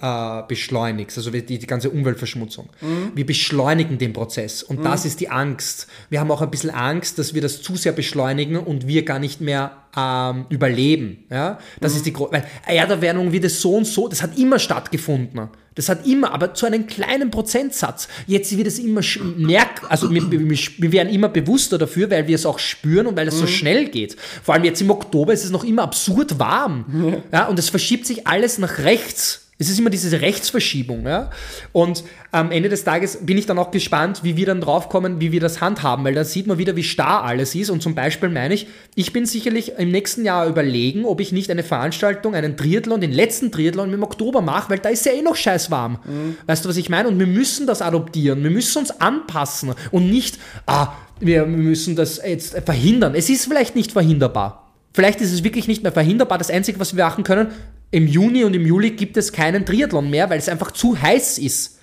äh, beschleunigst, also die, die ganze Umweltverschmutzung, wir beschleunigen den Prozess und das ist die Angst. Wir haben auch ein bisschen Angst, dass wir das zu sehr beschleunigen und wir gar nicht mehr ähm, überleben. Ja? Das ist die Gro weil Erderwärmung wird es so und so, das hat immer stattgefunden. Das hat immer, aber zu einem kleinen Prozentsatz. Jetzt wird es immer merk, also wir, wir, wir werden immer bewusster dafür, weil wir es auch spüren und weil es so schnell geht. Vor allem jetzt im Oktober ist es noch immer absurd warm. Ja, und es verschiebt sich alles nach rechts. Es ist immer diese Rechtsverschiebung. Ja? Und am Ende des Tages bin ich dann auch gespannt, wie wir dann draufkommen, wie wir das handhaben, weil da sieht man wieder, wie starr alles ist. Und zum Beispiel meine ich, ich bin sicherlich im nächsten Jahr überlegen, ob ich nicht eine Veranstaltung, einen Triathlon, den letzten Triathlon im Oktober mache, weil da ist ja eh noch scheiß warm. Weißt du, was ich meine? Und wir müssen das adoptieren, wir müssen uns anpassen und nicht, ah, wir müssen das jetzt verhindern. Es ist vielleicht nicht verhinderbar. Vielleicht ist es wirklich nicht mehr verhinderbar. Das Einzige, was wir machen können, im Juni und im Juli gibt es keinen Triathlon mehr, weil es einfach zu heiß ist.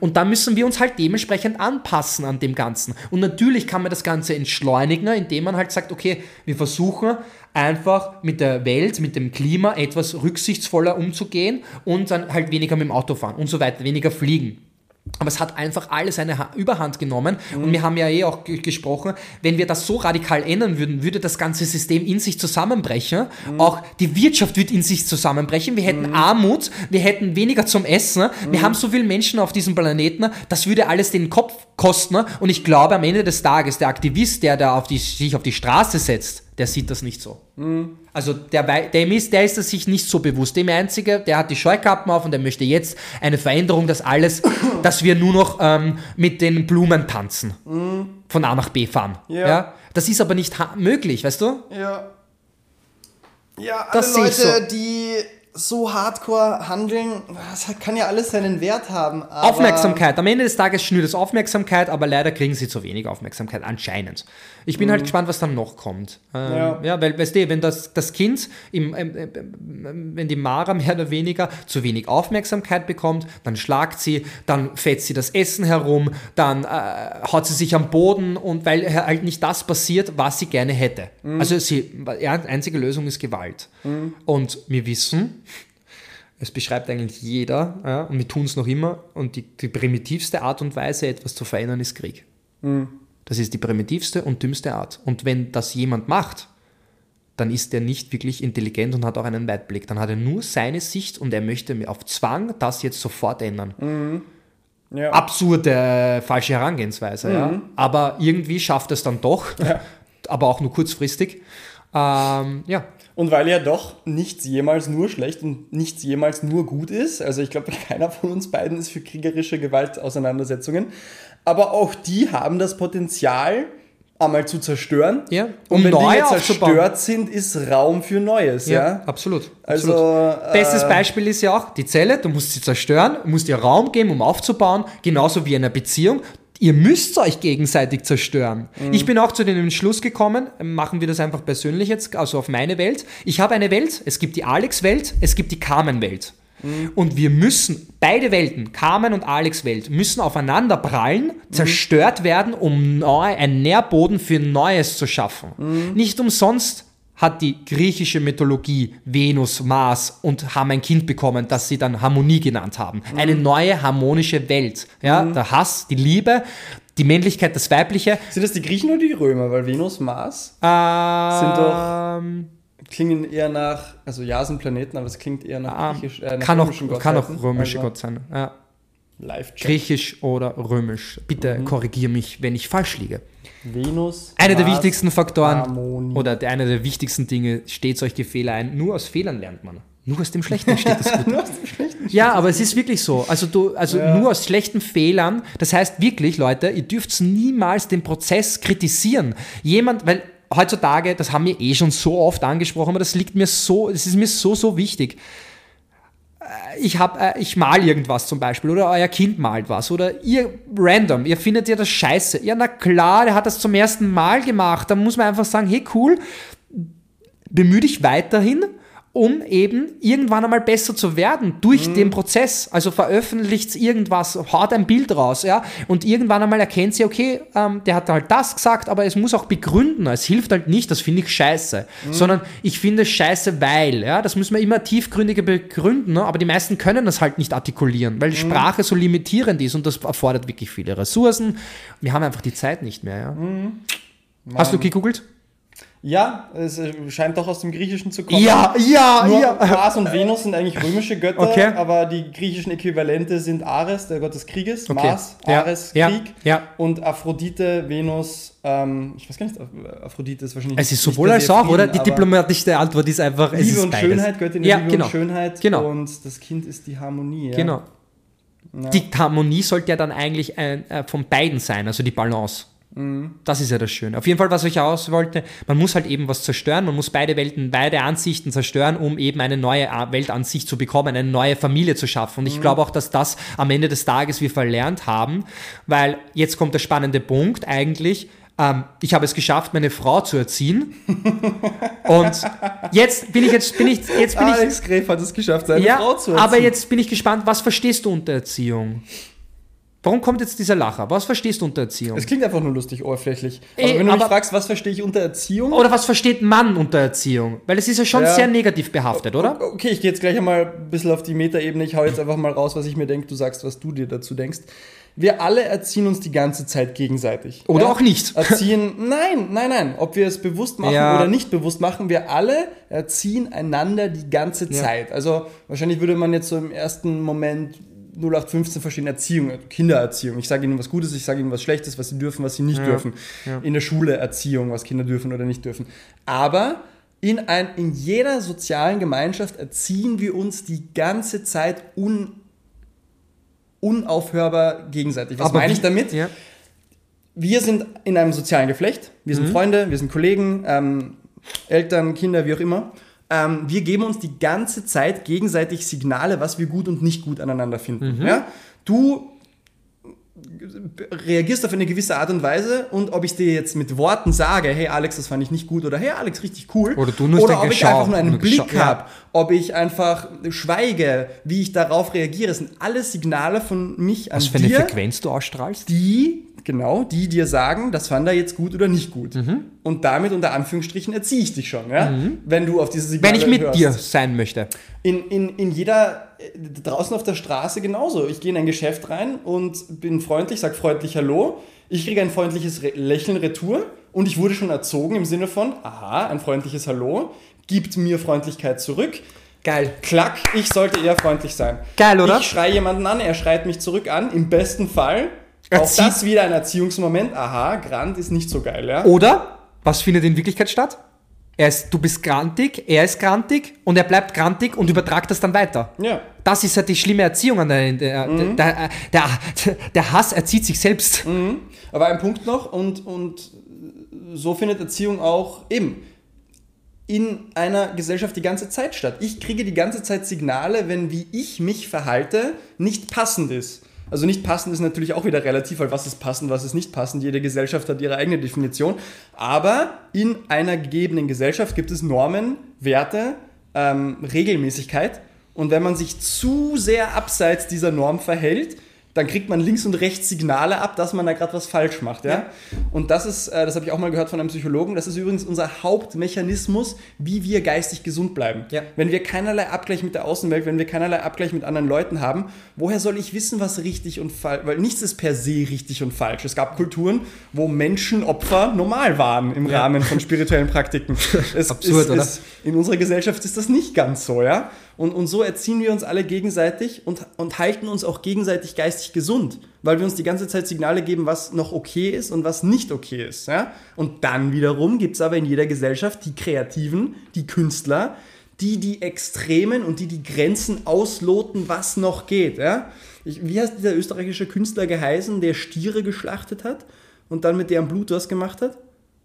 Und da müssen wir uns halt dementsprechend anpassen an dem Ganzen. Und natürlich kann man das Ganze entschleunigen, indem man halt sagt, okay, wir versuchen einfach mit der Welt, mit dem Klima etwas rücksichtsvoller umzugehen und dann halt weniger mit dem Auto fahren und so weiter, weniger fliegen. Aber es hat einfach alles eine Ha- Überhand genommen. Und wir haben ja eh auch ge- gesprochen, wenn wir das so radikal ändern würden, würde das ganze System in sich zusammenbrechen. Auch die Wirtschaft wird in sich zusammenbrechen. Wir hätten Armut, wir hätten weniger zum Essen. Wir haben so viele Menschen auf diesem Planeten, das würde alles den Kopf kosten. Und ich glaube, am Ende des Tages, der Aktivist, der da auf die, sich auf die Straße setzt, der sieht das nicht so. Also der, dem ist, der ist das sich nicht so bewusst. Dem Einzige, der hat die Scheukappen auf und der möchte jetzt eine Veränderung, dass alles, *coughs* dass wir nur noch ähm, mit den Blumen tanzen. Von A nach B fahren. Ja. Ja. Das ist aber nicht möglich, weißt du? Ja. Ja, alle Das Leute, so. die so hardcore handeln, das kann ja alles seinen Wert haben. Aufmerksamkeit. Am Ende des Tages schnürt es Aufmerksamkeit, aber leider kriegen sie zu wenig Aufmerksamkeit, anscheinend. Ich bin halt gespannt, was dann noch kommt. Ähm, ja. Ja. weil, weißt du, wenn das, das Kind, im, ähm, ähm, wenn die Mara mehr oder weniger zu wenig Aufmerksamkeit bekommt, dann schlagt sie, dann fetzt sie das Essen herum, dann äh, haut sie sich am Boden und weil halt nicht das passiert, was sie gerne hätte. Also sie, ja, einzige Lösung ist Gewalt. Und wir wissen, es beschreibt eigentlich jeder, ja, und wir tun es noch immer. Und die, die primitivste Art und Weise, etwas zu verändern, ist Krieg. Das ist die primitivste und dümmste Art. Und wenn das jemand macht, dann ist er nicht wirklich intelligent und hat auch einen Weitblick. Dann hat er nur seine Sicht und er möchte auf Zwang das jetzt sofort ändern. Ja. Absurde, äh, falsche Herangehensweise, ja. Aber irgendwie schafft es dann doch, *laughs* aber auch nur kurzfristig. Ähm, ja, Und weil ja doch nichts jemals nur schlecht und nichts jemals nur gut ist. Also ich glaube, *laughs* keiner von uns beiden ist für kriegerische Gewaltauseinandersetzungen. Aber auch die haben das Potenzial, einmal zu zerstören. Ja, Und um wenn Dinge zerstört sind, ist Raum für Neues. Ja. Ja, absolut. Also, absolut. äh, Bestes Beispiel ist ja auch die Zelle, du musst sie zerstören, musst ihr Raum geben, um aufzubauen, genauso wie in einer Beziehung. Ihr müsst euch gegenseitig zerstören. Mhm. Ich bin auch zu dem Entschluss gekommen, machen wir das einfach persönlich jetzt, also auf meine Welt. Ich habe eine Welt, es gibt die Alex-Welt, es gibt die Carmen-Welt. Mhm. Und wir müssen, beide Welten, Carmen und Alex Welt, müssen aufeinander prallen, Mhm. zerstört werden, um neu, einen Nährboden für Neues zu schaffen. Mhm. Nicht umsonst hat die griechische Mythologie Venus, Mars und haben ein Kind bekommen, das sie dann Harmonie genannt haben. Eine neue harmonische Welt. Ja, Der Hass, die Liebe, die Männlichkeit, das Weibliche. Sind das die Griechen oder die Römer? Weil Venus, Mars Ähm, klingen eher nach, also ja, sind Planeten, aber es klingt eher nach griechisch, äh, nach kann auch, kann auch römische Also, Gott sein. Ja. Griechisch oder Römisch. Bitte Mhm. korrigiere mich, wenn ich falsch liege. Venus. Einer der wichtigsten Faktoren Harmonie. oder der, einer der wichtigsten Dinge, steht euch die Fehler ein. Nur aus Fehlern lernt man. Nur aus dem Schlechten steht das *laughs* gut. Nur aus dem Schlechten. Ja, aber es ist wirklich so. Also, du, also Ja. nur aus schlechten Fehlern. Das heißt wirklich, Leute, ihr dürft niemals den Prozess kritisieren. Jemand, weil heutzutage, das haben wir eh schon so oft angesprochen, aber das liegt mir so, das ist mir so, so wichtig. Äh, Ich, hab, äh, ich mal irgendwas zum Beispiel oder euer Kind malt was oder ihr random, ihr findet ja das scheiße. Ja, na klar, der hat das zum ersten Mal gemacht. Da muss man einfach sagen, hey cool, bemühe dich weiterhin, um eben irgendwann einmal besser zu werden durch Mhm. den Prozess. Also veröffentlicht irgendwas, haut ein Bild raus, ja, und irgendwann einmal erkennt sie, okay, ähm, der hat halt das gesagt, aber es muss auch begründen. Es hilft halt nicht, das finde ich scheiße, Mhm. sondern ich finde es scheiße, weil, ja, das müssen wir immer tiefgründiger begründen, ne? aber die meisten können das halt nicht artikulieren, weil Mhm. Sprache so limitierend ist und das erfordert wirklich viele Ressourcen. Wir haben einfach die Zeit nicht mehr, ja. Mhm. Hast du gegoogelt? Ja, es äh, scheint doch aus dem Griechischen zu kommen. Ja, ja, Nur ja. Mars und Venus sind eigentlich römische Götter, Okay. aber die griechischen Äquivalente sind Ares, der Gott des Krieges, Okay. Mars, Ja, Ares, ja, Krieg ja. und Aphrodite, Venus, ähm, ich weiß gar nicht, Aphrodite ist wahrscheinlich Es ist sowohl als auch, oder? Die diplomatischste Antwort ist einfach, es Liebe ist und beides. Schönheit, Göttin der ja, Liebe genau. und Schönheit Genau. und das Kind ist die Harmonie. Genau. Die Harmonie sollte ja dann eigentlich ein, äh, von beiden sein, also die Balance. Mhm. Das ist ja das Schöne. Auf jeden Fall, was ich aus wollte, man muss halt eben was zerstören, man muss beide Welten, beide Ansichten zerstören, um eben eine neue Weltansicht zu bekommen, eine neue Familie zu schaffen. Und ich glaube auch, dass das am Ende des Tages wir verlernt haben, weil jetzt kommt der spannende Punkt eigentlich. Ähm, ich habe es geschafft, meine Frau zu erziehen. *laughs* Und jetzt bin ich jetzt bin ich jetzt bin ich Alex Gref hat es geschafft, seine ja, Frau zu erziehen. aber jetzt bin ich gespannt, was verstehst du unter Erziehung? Warum kommt jetzt dieser Lacher? Was verstehst du unter Erziehung? Es klingt einfach nur lustig, oberflächlich. Aber Ey, wenn du mich fragst, was verstehe ich unter Erziehung? Oder was versteht man unter Erziehung? Weil es ist ja schon Ja. sehr negativ behaftet, oder? Okay, ich gehe jetzt gleich einmal ein bisschen auf die Metaebene. Ich hau jetzt einfach mal raus, was ich mir denke. Du sagst, was du dir dazu denkst. Wir alle erziehen uns die ganze Zeit gegenseitig. Oder auch nicht. *laughs* Erziehen, nein, nein, nein. Ob wir es bewusst machen Ja. oder nicht bewusst machen, wir alle erziehen einander die ganze Ja. Zeit. Also wahrscheinlich würde man jetzt so im ersten Moment 0815 verstehen, Erziehung, Kindererziehung. Ich sage ihnen was Gutes, ich sage ihnen was Schlechtes, was sie dürfen, was sie nicht dürfen. In der Schule Erziehung, was Kinder dürfen oder nicht dürfen. Aber in, ein, in jeder sozialen Gemeinschaft erziehen wir uns die ganze Zeit un, unaufhörbar gegenseitig. Was meine ich damit? Ja. wir sind in einem sozialen Geflecht. Wir Mhm. sind Freunde, wir sind Kollegen, ähm, Eltern, Kinder, wie auch immer. Ähm, wir geben uns die ganze Zeit gegenseitig Signale, was wir gut und nicht gut aneinander finden. Mhm. Ja? Du reagierst auf eine gewisse Art und Weise und ob ich dir jetzt mit Worten sage, hey Alex, das fand ich nicht gut oder hey Alex, richtig cool. Oder du nur oder ob ich einfach nur einen Blick ja. habe, ob ich einfach schweige, wie ich darauf reagiere. Das sind alles Signale von mich an Was für eine dir Frequenz du ausstrahlst? die, genau, die dir sagen, das fand er jetzt gut oder nicht gut. Mhm. Und damit unter Anführungsstrichen erziehe ich dich schon, ja? Wenn du auf diese Signale Wenn ich mit hörst. dir sein möchte. In, in, in jeder, äh, draußen auf der Straße genauso. Ich gehe in ein Geschäft rein und bin freundlich, sag freundlich Hallo. Ich kriege ein freundliches Re Lächeln retour und ich wurde schon erzogen im Sinne von, aha, ein freundliches Hallo gibt mir Freundlichkeit zurück. Geil. Klack, ich sollte eher freundlich sein. Geil, oder? Ich schreie jemanden an, er schreit mich zurück an. Im besten Fall. Auch das wieder ein Erziehungsmoment. Aha, Grant ist nicht so geil, ja? Oder, was findet in Wirklichkeit statt? Er ist, du bist grantig, er ist grantig und er bleibt grantig und übertragt das dann weiter. Ja. Das ist ja die schlimme Erziehung an der, der, Mhm. der, der, der Hass erzieht sich selbst. Aber ein Punkt noch und, und so findet Erziehung auch eben in einer Gesellschaft die ganze Zeit statt. Ich kriege die ganze Zeit Signale, wenn wie ich mich verhalte, nicht passend ist. Also nicht passend ist natürlich auch wieder relativ, weil was ist passend, was ist nicht passend. Jede Gesellschaft hat ihre eigene Definition. Aber in einer gegebenen Gesellschaft gibt es Normen, Werte, ähm, Regelmäßigkeit. Und wenn man sich zu sehr abseits dieser Norm verhält, dann kriegt man links und rechts Signale ab, dass man da gerade was falsch macht. Ja? Und das ist, äh, das habe ich auch mal gehört von einem Psychologen, das ist übrigens unser Hauptmechanismus, wie wir geistig gesund bleiben. Ja. Wenn wir keinerlei Abgleich mit der Außenwelt, wenn wir keinerlei Abgleich mit anderen Leuten haben, woher soll ich wissen, was richtig und falsch, weil nichts ist per se richtig und falsch. Es gab Kulturen, wo Menschenopfer normal waren im Ja. Rahmen von spirituellen Praktiken. *laughs* Es, Absurd, es, oder? Es, in unserer Gesellschaft ist das nicht ganz so, ja? Und, und so erziehen wir uns alle gegenseitig und, und halten uns auch gegenseitig geistig gesund, weil wir uns die ganze Zeit Signale geben, was noch okay ist und was nicht okay ist. Ja? Und dann wiederum gibt es aber in jeder Gesellschaft die Kreativen, die Künstler, die die Extremen und die die Grenzen ausloten, was noch geht. Ja? Ich, wie heißt dieser österreichische Künstler geheißen, der Stiere geschlachtet hat und dann mit deren Blut was gemacht hat?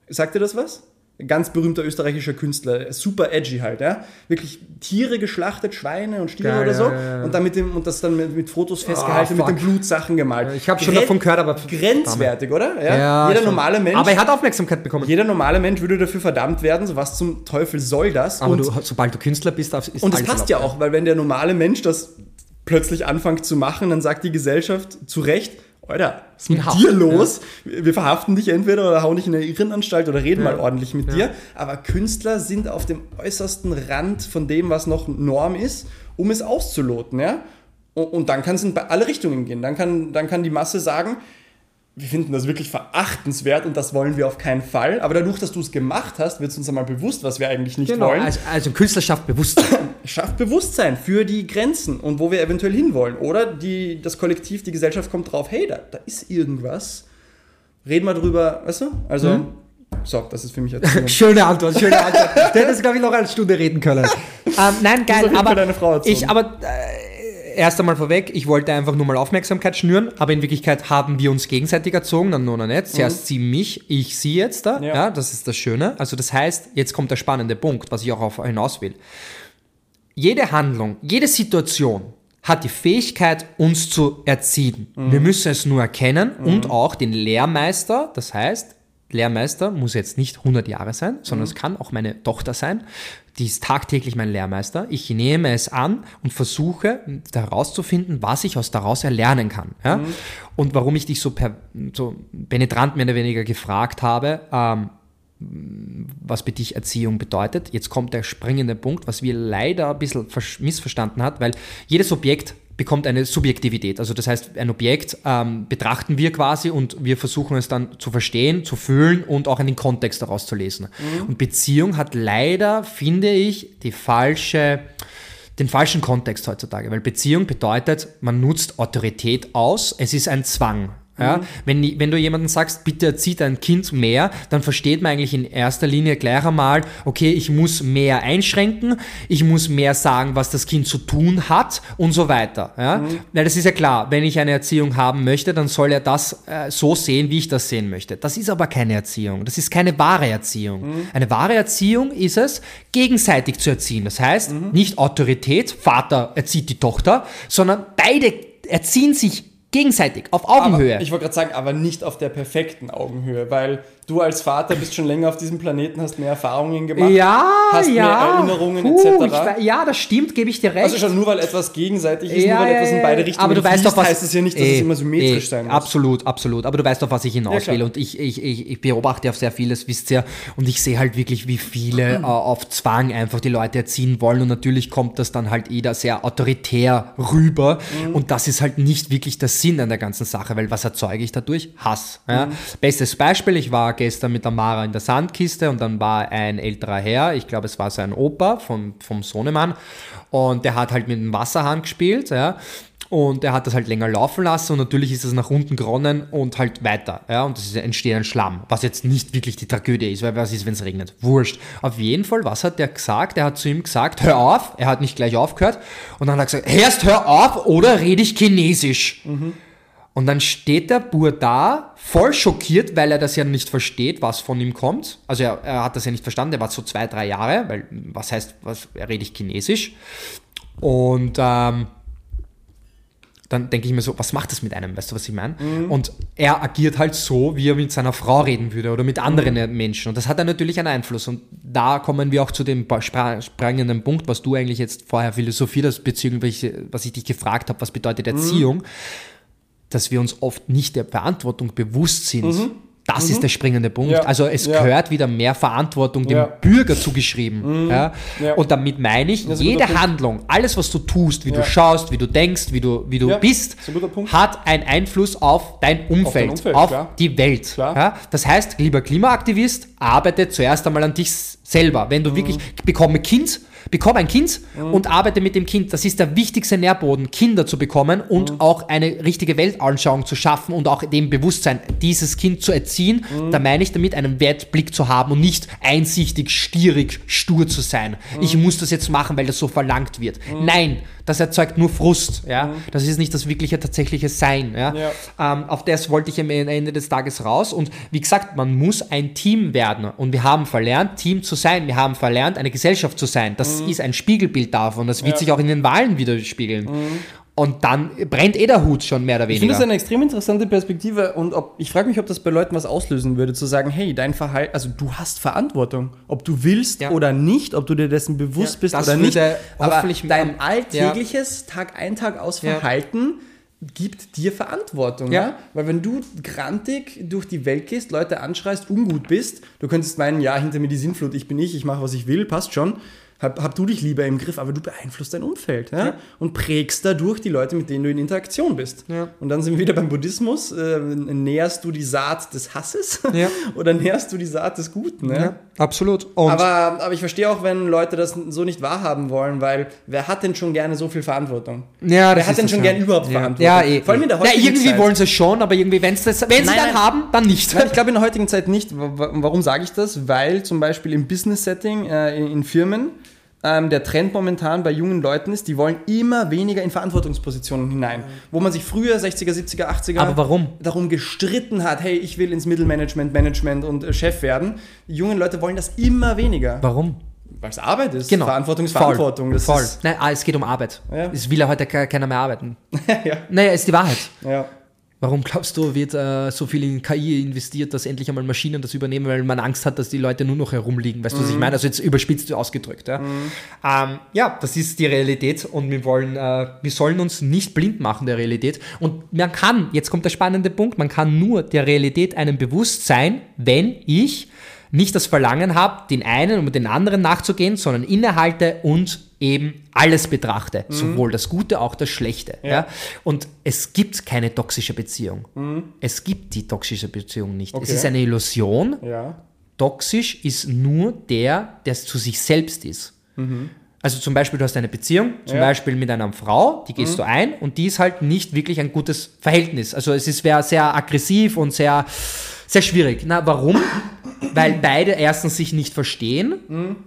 Sagt ihr das was? Ganz berühmter österreichischer Künstler, super edgy halt, ja. Wirklich Tiere geschlachtet, Schweine und Stiere Ja, oder ja, so. ja, ja. Und dann mit dem, und das dann mit, mit Fotos festgehalten, mit fuck. den Blutsachen gemalt. Ich hab schon Gren- davon gehört, aber- Grenzwertig, oder? Ja. Ja, Jeder normale Mensch. Aber er hat Aufmerksamkeit bekommen. jeder normale Mensch würde dafür verdammt werden, so was zum Teufel soll das? Aber und du, sobald du Künstler bist, ist und das passt ja auch, weil wenn der normale Mensch das plötzlich anfängt zu machen, dann sagt die Gesellschaft zu Recht, Alter, was ist mit Haft, dir los? Wir verhaften dich entweder oder hauen dich in eine Irrenanstalt oder reden mal ordentlich mit dir. Aber Künstler sind auf dem äußersten Rand von dem, was noch Norm ist, um es auszuloten. Ja? Und, und dann kann es in alle Richtungen gehen. Dann kann, dann kann die Masse sagen, wir finden das wirklich verachtenswert und das wollen wir auf keinen Fall. Aber dadurch, dass du es gemacht hast, wird es uns einmal bewusst, was wir eigentlich nicht Genau, wollen also, also Künstler schafft Bewusstsein. *coughs* schafft Bewusstsein für die Grenzen und wo wir eventuell hinwollen. Oder die, das Kollektiv, die Gesellschaft kommt drauf, hey, da, da ist irgendwas. Reden wir drüber, weißt du? Also, Mhm. so, das ist für mich *laughs* Erziehung. schöne Antwort, schöne Antwort. Du hättest, glaube ich, noch eine Stunde reden können. Ähm, nein, geil, aber ich, aber äh, erst einmal vorweg, ich wollte einfach nur mal Aufmerksamkeit schnüren, aber in Wirklichkeit haben wir uns gegenseitig erzogen, dann nur noch nicht. Zuerst sie mich, ich sie jetzt da. Ja. Ja. das ist das Schöne. Also das heißt, jetzt kommt der spannende Punkt, was ich auch auf hinaus will. Jede Handlung, jede Situation hat die Fähigkeit, uns zu erziehen. Wir müssen es nur erkennen und auch den Lehrmeister, das heißt, Lehrmeister muss jetzt nicht 100 Jahre sein, sondern es kann auch meine Tochter sein. Die ist tagtäglich mein Lehrmeister. Ich nehme es an und versuche herauszufinden, was ich aus daraus erlernen kann. Ja? Und warum ich dich so, per, so penetrant mehr oder weniger gefragt habe, ähm, was für dich Erziehung bedeutet. Jetzt kommt der springende Punkt, was wir leider ein bisschen missverstanden hat, weil jedes Objekt bekommt eine Subjektivität. Also das heißt, ein Objekt ähm, betrachten wir quasi und wir versuchen es dann zu verstehen, zu fühlen und auch einen Kontext daraus zu lesen. Und Beziehung hat leider, finde ich, die falsche den falschen Kontext heutzutage, weil Beziehung bedeutet, man nutzt Autorität aus, es ist ein Zwang. Ja? Wenn, die- wenn du jemanden sagst, bitte erzieh dein Kind mehr, dann versteht man eigentlich in erster Linie gleich einmal, okay, ich muss mehr einschränken, ich muss mehr sagen, was das Kind zu tun hat und so weiter. Ja? Weil das ist ja klar, wenn ich eine Erziehung haben möchte, dann soll er das äh, so sehen, wie ich das sehen möchte. Das ist aber keine Erziehung, das ist keine wahre Erziehung. Eine wahre Erziehung ist es, gegenseitig zu erziehen. Das heißt, nicht Autorität, Vater erzieht die Tochter, sondern beide erziehen sich gegenseitig auf Augenhöhe. Aber, ich wollte gerade sagen, aber nicht auf der perfekten Augenhöhe, weil du als Vater bist schon länger auf diesem Planeten, hast mehr Erfahrungen gemacht. ja, hast mehr ja. Erinnerungen Puh, etc. ich ja, das stimmt, gebe ich dir recht. Also schon nur weil etwas gegenseitig ist, Ja, nur weil ja, etwas in beide. Richtungen aber du weißt fließt, doch, was, heißt es ja nicht, dass Eh, es immer symmetrisch eh, sein muss. Absolut, absolut. Aber du weißt doch, was ich hinaus will. Und ich, ich, ich, ich beobachte auf sehr vieles, wisst ihr. Und ich sehe halt wirklich, wie viele äh, auf Zwang einfach die Leute erziehen wollen. Und natürlich kommt das dann halt jeder sehr autoritär rüber. Mhm. Und das ist halt nicht wirklich der Sinn an der ganzen Sache, weil was erzeuge ich dadurch? Hass. Mhm. Bestes Beispiel, ich war gestern mit der Mara in der Sandkiste und dann war ein älterer Herr, ich glaube es war sein Opa vom, vom Sohnemann und der hat halt mit dem Wasserhahn gespielt, ja. Und er hat das halt länger laufen lassen und natürlich ist es nach unten geronnen und halt weiter. Ja, und es entsteht ein Schlamm, was jetzt nicht wirklich die Tragödie ist, weil was ist, wenn es regnet? Wurscht. Auf jeden Fall, was hat der gesagt? Er hat zu ihm gesagt, hör auf. Er hat nicht gleich aufgehört. Und dann hat er gesagt, erst hör auf oder rede ich Chinesisch. Und dann steht der Bur da, voll schockiert, weil er das ja nicht versteht, was von ihm kommt. Also er, er hat das ja nicht verstanden, er war so zwei, drei Jahre, weil was heißt, was er rede ich Chinesisch? Und ähm, dann denke ich mir so, was macht das mit einem? Weißt du, was ich meine? Und er agiert halt so, wie er mit seiner Frau reden würde oder mit anderen Menschen. Und das hat dann natürlich einen Einfluss. Und da kommen wir auch zu dem sprangenden Punkt, was du eigentlich jetzt vorher philosophiert hast, beziehungsweise was ich dich gefragt habe, was bedeutet Erziehung, dass wir uns oft nicht der Verantwortung bewusst sind. Das ist der springende Punkt. Ja. Also es Ja. gehört wieder mehr Verantwortung dem Ja. Bürger zugeschrieben. Ja. Und damit meine ich, jede. Handlung, alles was du tust, wie du schaust, wie du denkst, wie du, wie du bist, hat einen Einfluss auf dein Umfeld, auf, Umfeld, klar. die Welt. Das heißt, lieber Klimaaktivist, arbeite zuerst einmal an dich, Selber. Wenn du wirklich, bekomme Kind, bekomme ein Kind und arbeite mit dem Kind. Das ist der wichtigste Nährboden, Kinder zu bekommen und auch eine richtige Weltanschauung zu schaffen und auch dem Bewusstsein, dieses Kind zu erziehen. Da meine ich damit, einen Wertblick zu haben und nicht einsichtig, stierig, stur zu sein. Ich muss das jetzt machen, weil das so verlangt wird. Nein, das erzeugt nur Frust. Ja? Das ist nicht das wirkliche, tatsächliche Sein. Ja? Ja. Ähm, auf das wollte ich am Ende des Tages raus. Und wie gesagt, man muss ein Team werden. Und wir haben verlernt, Team zu sein. Wir haben verlernt, eine Gesellschaft zu sein. Das ist ein Spiegelbild davon. Das wird Ja. sich auch in den Wahlen widerspiegeln. Und dann brennt eh der Hut schon mehr oder Ich finde weniger. das eine extrem interessante Perspektive und ob, ich frage mich, ob das bei Leuten was auslösen würde, zu sagen, hey, dein Verhalten, also du hast Verantwortung, ob du willst Ja. oder nicht, ob du dir dessen bewusst Ja, bist oder nicht. Aber dein alltägliches Tag ein, Tag aus Ja. Verhalten gibt dir Verantwortung. Ja. Ja. Weil wenn du grantig durch die Welt gehst, Leute anschreist, ungut bist, du könntest meinen, ja, hinter mir die Sinnflut, ich bin ich, ich mache, was ich will, passt schon. Hab, hab du dich lieber im Griff, aber du beeinflusst dein Umfeld ja? Ja. und prägst dadurch die Leute, mit denen du in Interaktion bist. Ja. Und dann sind wir wieder beim Buddhismus. Äh, nährst du die Saat des Hasses Ja. *laughs* oder nährst du die Saat des Guten? Ne? ja, absolut. Und Aber, aber ich verstehe auch, wenn Leute das so nicht wahrhaben wollen, weil wer hat denn schon gerne so viel Verantwortung? Ja, Wer hat denn schon ja. gern überhaupt. Verantwortung? Ja, eh. Vor allem in der ja, heutigen irgendwie Zeit. wollen sie es schon, aber irgendwie, wenn's das, wenn sie dann nein. haben, dann nicht. Nein, ich glaube in der heutigen Zeit nicht. Wa- wa- Warum sage ich das? Weil zum Beispiel im Business-Setting, äh, in, in Firmen, ähm, der Trend momentan bei jungen Leuten ist, die wollen immer weniger in Verantwortungspositionen hinein. Wo man sich früher, 60er, 70er, 80er, Aber warum? darum gestritten hat, hey, ich will ins Mittelmanagement, Management und äh, Chef werden. Die jungen Leute wollen das immer weniger. Warum? Weil es Arbeit ist. Genau. Verantwortung ist Voll. Verantwortung. Das Voll. Ist, Nein, ah, es geht um Arbeit. Ja. Es will ja heute ke- keiner mehr arbeiten. *laughs* ja. Naja, ist die Wahrheit. ja. Warum glaubst du, wird äh, so viel in KI investiert, dass endlich einmal Maschinen das übernehmen, weil man Angst hat, dass die Leute nur noch herumliegen? Weißt du, was ich meine? Also jetzt überspitzt ausgedrückt. Ja, ähm, ja das ist die Realität und wir wollen, äh, wir sollen uns nicht blind machen der Realität. Und man kann, jetzt kommt der spannende Punkt, man kann nur der Realität einem bewusst sein, wenn ich nicht das Verlangen habe, den einen und den anderen nachzugehen, sondern innehalte und eben alles betrachte. Sowohl das Gute, auch das Schlechte. Ja. Und es gibt keine toxische Beziehung. Es gibt die toxische Beziehung nicht. Es Okay. ist eine Illusion. ja. Toxisch ist nur der, der zu sich selbst ist. Also zum Beispiel, du hast eine Beziehung, zum Ja. Beispiel mit einer Frau, die gehst du ein und die ist halt nicht wirklich ein gutes Verhältnis. Also es ist sehr aggressiv und sehr, sehr schwierig. Na, warum? Weil beide erstens sich nicht verstehen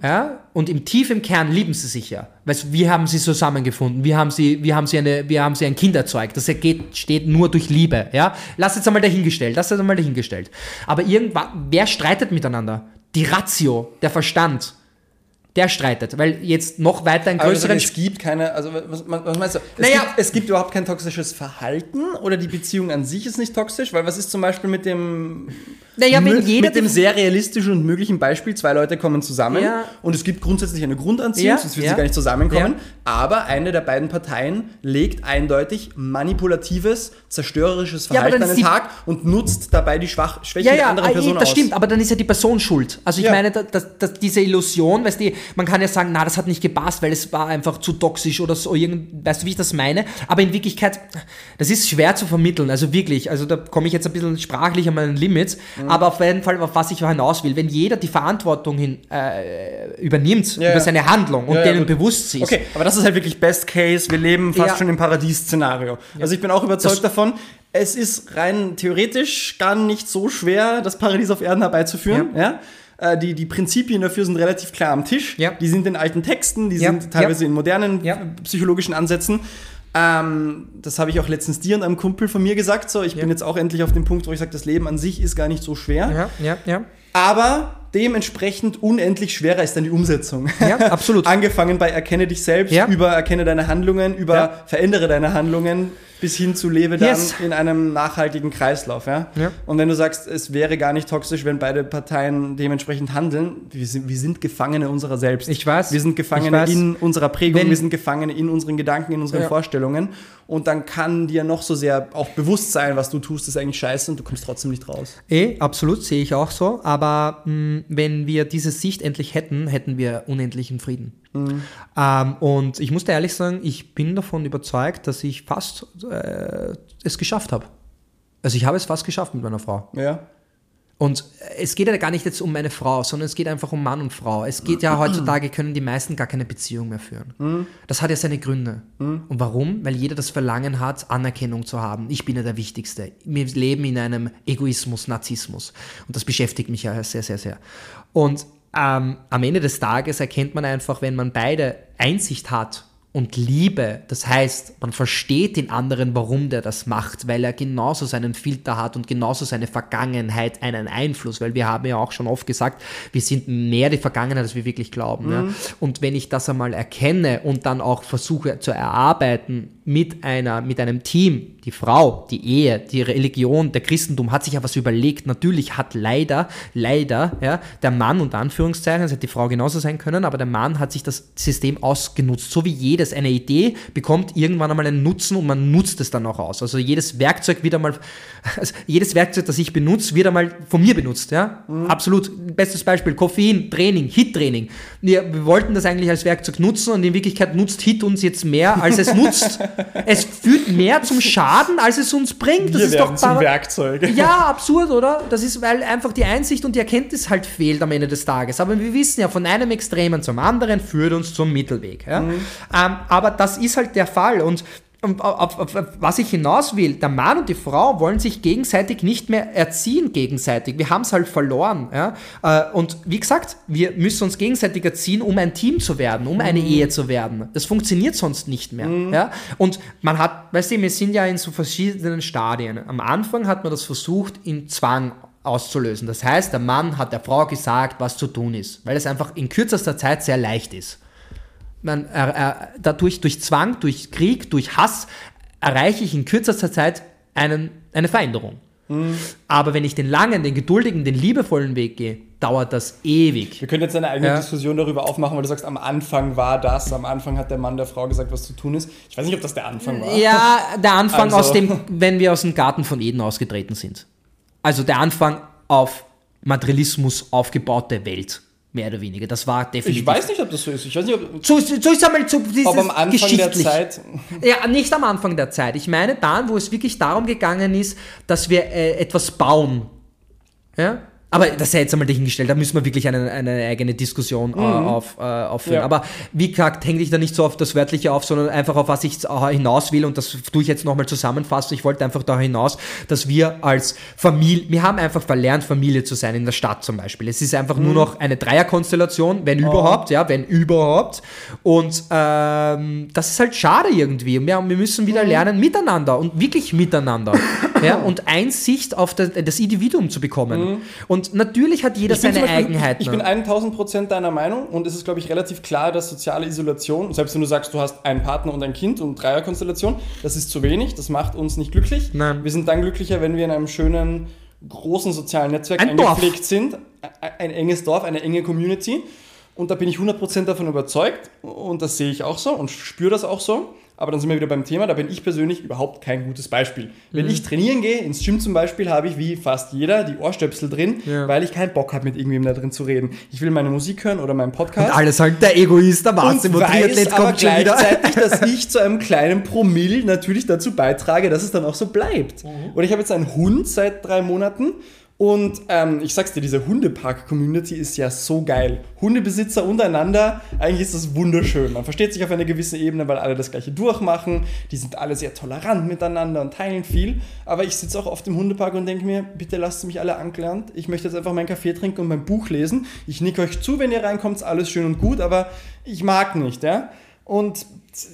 ja, und im tief im Kern lieben sie sich ja. Weißt, wie haben sie zusammengefunden? Wie haben sie, wie haben sie, eine, wie haben sie ein Kind erzeugt? Das geht, steht nur durch Liebe. Ja? Lass jetzt einmal dahingestellt. Lass jetzt einmal dahingestellt. Aber irgendwann, wer streitet miteinander? Die Ratio, der Verstand. Der streitet, weil jetzt noch weiter du größeren sagst, es gibt keine, also was, was meinst du? Es, Naja. gibt, es gibt überhaupt kein toxisches Verhalten oder die Beziehung an sich ist nicht toxisch, weil was ist zum Beispiel mit dem, Naja, wenn mit, jeder mit dem sehr realistischen und möglichen Beispiel, zwei Leute kommen zusammen Ja. und es gibt grundsätzlich eine Grundanziehung, Ja, sonst würden ja. sie gar nicht zusammenkommen, Ja. aber eine der beiden Parteien legt eindeutig manipulatives, zerstörerisches Ja, Verhalten an den Tag und nutzt dabei die Schwach Schwächen Ja, der ja, anderen ah, Person eh, das aus. stimmt, aber dann ist ja die Person schuld. Also ich Ja. meine, dass, dass diese Illusion, weißt du, man kann ja sagen, na, das hat nicht gepasst, weil es war einfach zu toxisch oder so, irgend, weißt du, wie ich das meine? Aber in Wirklichkeit, das ist schwer zu vermitteln, also wirklich, also da komme ich jetzt ein bisschen sprachlich an meinen Limits, Mhm. aber auf jeden Fall, auf was ich hinaus will, wenn jeder die Verantwortung hin, äh, übernimmt Ja, über ja. seine Handlung und Ja, denen bewusst ist. Okay, aber das ist halt wirklich Best Case. Wir leben fast schon im Paradies-Szenario. Also ich bin auch überzeugt Das- davon, es ist rein theoretisch gar nicht so schwer, das Paradies auf Erden herbeizuführen. Ja. Äh, Die, die Prinzipien dafür sind relativ klar am Tisch. Ja. Die sind in alten Texten, die Ja. sind teilweise in modernen psychologischen Ansätzen. Ähm, das habe ich auch letztens dir und einem Kumpel von mir gesagt. So, ich bin jetzt auch endlich auf dem Punkt, wo ich sage, das Leben an sich ist gar nicht so schwer. Ja, ja, ja. Aber dementsprechend unendlich schwerer ist dann die Umsetzung. Ja, absolut. *laughs* Angefangen bei erkenne dich selbst, Ja. über erkenne deine Handlungen, über Ja. verändere deine Handlungen, bis hin zu lebe dann Yes. in einem nachhaltigen Kreislauf. Ja? Ja. Und wenn du sagst, es wäre gar nicht toxisch, wenn beide Parteien dementsprechend handeln, wir sind, wir sind Gefangene unserer selbst. Ich weiß. Wir sind Gefangene in unserer Prägung, Wenn- wir sind Gefangene in unseren Gedanken, in unseren Ja. Vorstellungen. Und dann kann dir noch so sehr auch bewusst sein, was du tust, ist eigentlich scheiße und du kommst trotzdem nicht raus. Eh, absolut, sehe ich auch so. Aber mh, wenn wir diese Sicht endlich hätten, hätten wir unendlichen Frieden. Ähm, und ich muss dir ehrlich sagen, ich bin davon überzeugt, dass ich fast äh, es geschafft habe. Also ich habe es fast geschafft mit meiner Frau. Ja. Und es geht ja gar nicht jetzt um eine Frau, sondern es geht einfach um Mann und Frau. Es geht ja heutzutage, können die meisten gar keine Beziehung mehr führen. Das hat ja seine Gründe. Und warum? Weil jeder das Verlangen hat, Anerkennung zu haben. Ich bin ja der Wichtigste. Wir leben in einem Egoismus, Narzissmus. Und das beschäftigt mich ja sehr, sehr, sehr. Und ähm, am Ende des Tages erkennt man einfach, wenn man beide Einsicht hat und Liebe, das heißt, man versteht den anderen, warum der das macht, weil er genauso seinen Filter hat und genauso seine Vergangenheit einen Einfluss, weil wir haben ja auch schon oft gesagt, wir sind mehr die Vergangenheit, als wir wirklich glauben. Mhm. Ja. Und wenn ich das einmal erkenne und dann auch versuche zu erarbeiten mit einer, mit einem Team, die Frau, die Ehe, die Religion, der Christentum hat sich ja was überlegt. Natürlich hat leider, leider, ja, der Mann unter Anführungszeichen, es hätte die Frau genauso sein können, aber der Mann hat sich das System ausgenutzt. So wie jedes, eine Idee bekommt irgendwann einmal einen Nutzen und man nutzt es dann auch aus. Also jedes Werkzeug wieder mal, *laughs* also jedes Werkzeug, das ich benutze, wird einmal von mir benutzt, ja. Mhm. Absolut. Bestes Beispiel, Koffein, Training, Hit-Training. Wir, wir wollten das eigentlich als Werkzeug nutzen und in Wirklichkeit nutzt Hit uns jetzt mehr, als es *laughs* nutzt. Es führt mehr zum Schaden als es uns bringt. Das Wir ist doch zum Werkzeug. Ja, absurd, oder? Das ist, weil einfach die Einsicht und die Erkenntnis halt fehlt am Ende des Tages. Aber wir wissen ja, von einem Extremen zum anderen führt uns zum Mittelweg. Ja? Mhm. Ähm, aber das ist halt der Fall. Und auf, auf, auf, was ich hinaus will, der Mann und die Frau wollen sich gegenseitig nicht mehr erziehen gegenseitig. Wir haben es halt verloren. Ja? Äh, und wie gesagt, wir müssen uns gegenseitig erziehen, um ein Team zu werden, um eine mhm. Ehe zu werden. Das funktioniert sonst nicht mehr. Mhm. Ja? Und man hat, weißt du, wir sind ja in so verschiedenen Stadien. Am Anfang hat man das versucht, in Zwang auszulösen. Das heißt, der Mann hat der Frau gesagt, was zu tun ist, weil es einfach in kürzester Zeit sehr leicht ist man, äh, äh, dadurch, durch Zwang, durch Krieg, durch Hass erreiche ich in kürzester Zeit einen, eine Veränderung. Mhm. Aber wenn ich den langen, den geduldigen, den liebevollen Weg gehe, dauert das ewig. Wir können jetzt eine eigene ja. Diskussion darüber aufmachen, weil du sagst, am Anfang war das, am Anfang hat der Mann der Frau gesagt, was zu tun ist. Ich weiß nicht, ob das der Anfang war. Ja, der Anfang also. aus dem, wenn wir aus dem Garten von Eden ausgetreten sind. Also der Anfang auf Materialismus aufgebaute Welt mehr oder weniger. Das war definitiv. Ich weiß nicht, ob das so ist. Ich weiß nicht, ob. So, so ist einmal so dieses aber am Anfang der Zeit. Ja, nicht am Anfang der Zeit. Ich meine dann, wo es wirklich darum gegangen ist, dass wir äh, etwas bauen. Ja? Aber das sei jetzt einmal dahingestellt, da müssen wir wirklich eine, eine eigene Diskussion äh, mhm. auf, äh, aufführen. Ja. Aber wie gesagt, hänge ich da nicht so auf das Wörtliche auf, sondern einfach auf was ich hinaus will und das tue ich jetzt nochmal zusammenfassen. Ich wollte einfach da hinaus, dass wir als Familie, wir haben einfach verlernt, Familie zu sein in der Stadt zum Beispiel. Es ist einfach mhm. nur noch eine Dreierkonstellation, wenn oh. überhaupt, ja, wenn überhaupt. Und ähm, das ist halt schade irgendwie. Wir, wir müssen wieder mhm. lernen, miteinander und wirklich miteinander. *coughs* ja, und Einsicht auf das, das Individuum zu bekommen. Mhm. Und und natürlich hat jeder seine Beispiel, Eigenheiten. Ich bin 1000 Prozent deiner Meinung und es ist, glaube ich, relativ klar, dass soziale Isolation, selbst wenn du sagst, du hast einen Partner und ein Kind und Dreierkonstellation, das ist zu wenig, das macht uns nicht glücklich. Nein. Wir sind dann glücklicher, wenn wir in einem schönen, großen sozialen Netzwerk ein eingepflegt Dorf. sind. Ein enges Dorf, eine enge Community. Und da bin ich 100% davon überzeugt und das sehe ich auch so und spüre das auch so. Aber dann sind wir wieder beim Thema, da bin ich persönlich überhaupt kein gutes Beispiel. Wenn mhm. ich trainieren gehe, ins Gym zum Beispiel, habe ich wie fast jeder die Ohrstöpsel drin, ja. weil ich keinen Bock habe, mit irgendjemandem da drin zu reden. Ich will meine Musik hören oder meinen Podcast. Und alle sagen, der Egoist, der Massimo Triathlet kommt schon wieder. gleichzeitig, dass *laughs* ich zu einem kleinen Promille natürlich dazu beitrage, dass es dann auch so bleibt. Mhm. Und ich habe jetzt einen Hund seit drei Monaten und ähm, ich sag's dir, diese Hundepark-Community ist ja so geil. Hundebesitzer untereinander, eigentlich ist das wunderschön. Man versteht sich auf eine gewisse Ebene, weil alle das gleiche durchmachen. Die sind alle sehr tolerant miteinander und teilen viel. Aber ich sitze auch oft im Hundepark und denke mir, bitte lasst mich alle angelernt. Ich möchte jetzt einfach meinen Kaffee trinken und mein Buch lesen. Ich nicke euch zu, wenn ihr reinkommt, ist alles schön und gut, aber ich mag nicht, ja. Und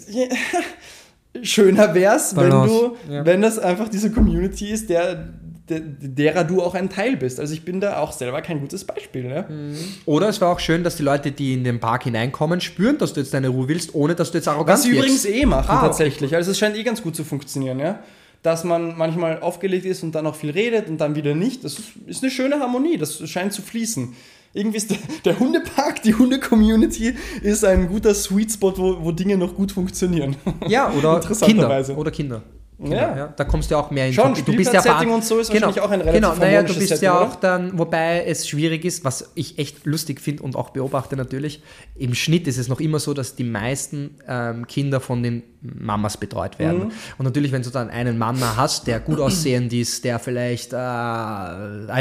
*laughs* schöner wär's, wenn du, ja. wenn das einfach diese Community ist, der derer du auch ein Teil bist. Also ich bin da auch selber kein gutes Beispiel. Ne? Mhm. Oder es war auch schön, dass die Leute, die in den Park hineinkommen, spüren, dass du jetzt deine Ruhe willst, ohne dass du jetzt arrogant Was sie übrigens eh machen ah, tatsächlich. Okay. Also es scheint eh ganz gut zu funktionieren. Ja? Dass man manchmal aufgelegt ist und dann auch viel redet und dann wieder nicht. Das ist eine schöne Harmonie. Das scheint zu fließen. Irgendwie ist der, der Hundepark, die Hunde-Community ist ein guter Sweet Spot, wo, wo Dinge noch gut funktionieren. Ja, oder *laughs* Kinder. Oder Kinder. Genau, Ja. ja. Da kommst du auch mehr in Schon, du bist ja veran- und so ist genau, wahrscheinlich auch ein relativ Genau, naja, du bist Setting, ja oder? auch dann, wobei es schwierig ist, was ich echt lustig finde und auch beobachte natürlich, im Schnitt ist es noch immer so, dass die meisten ähm, Kinder von den Mamas betreut werden. Mhm. Und natürlich, wenn du dann einen Mama hast, der gut aussehend ist, der vielleicht, äh, I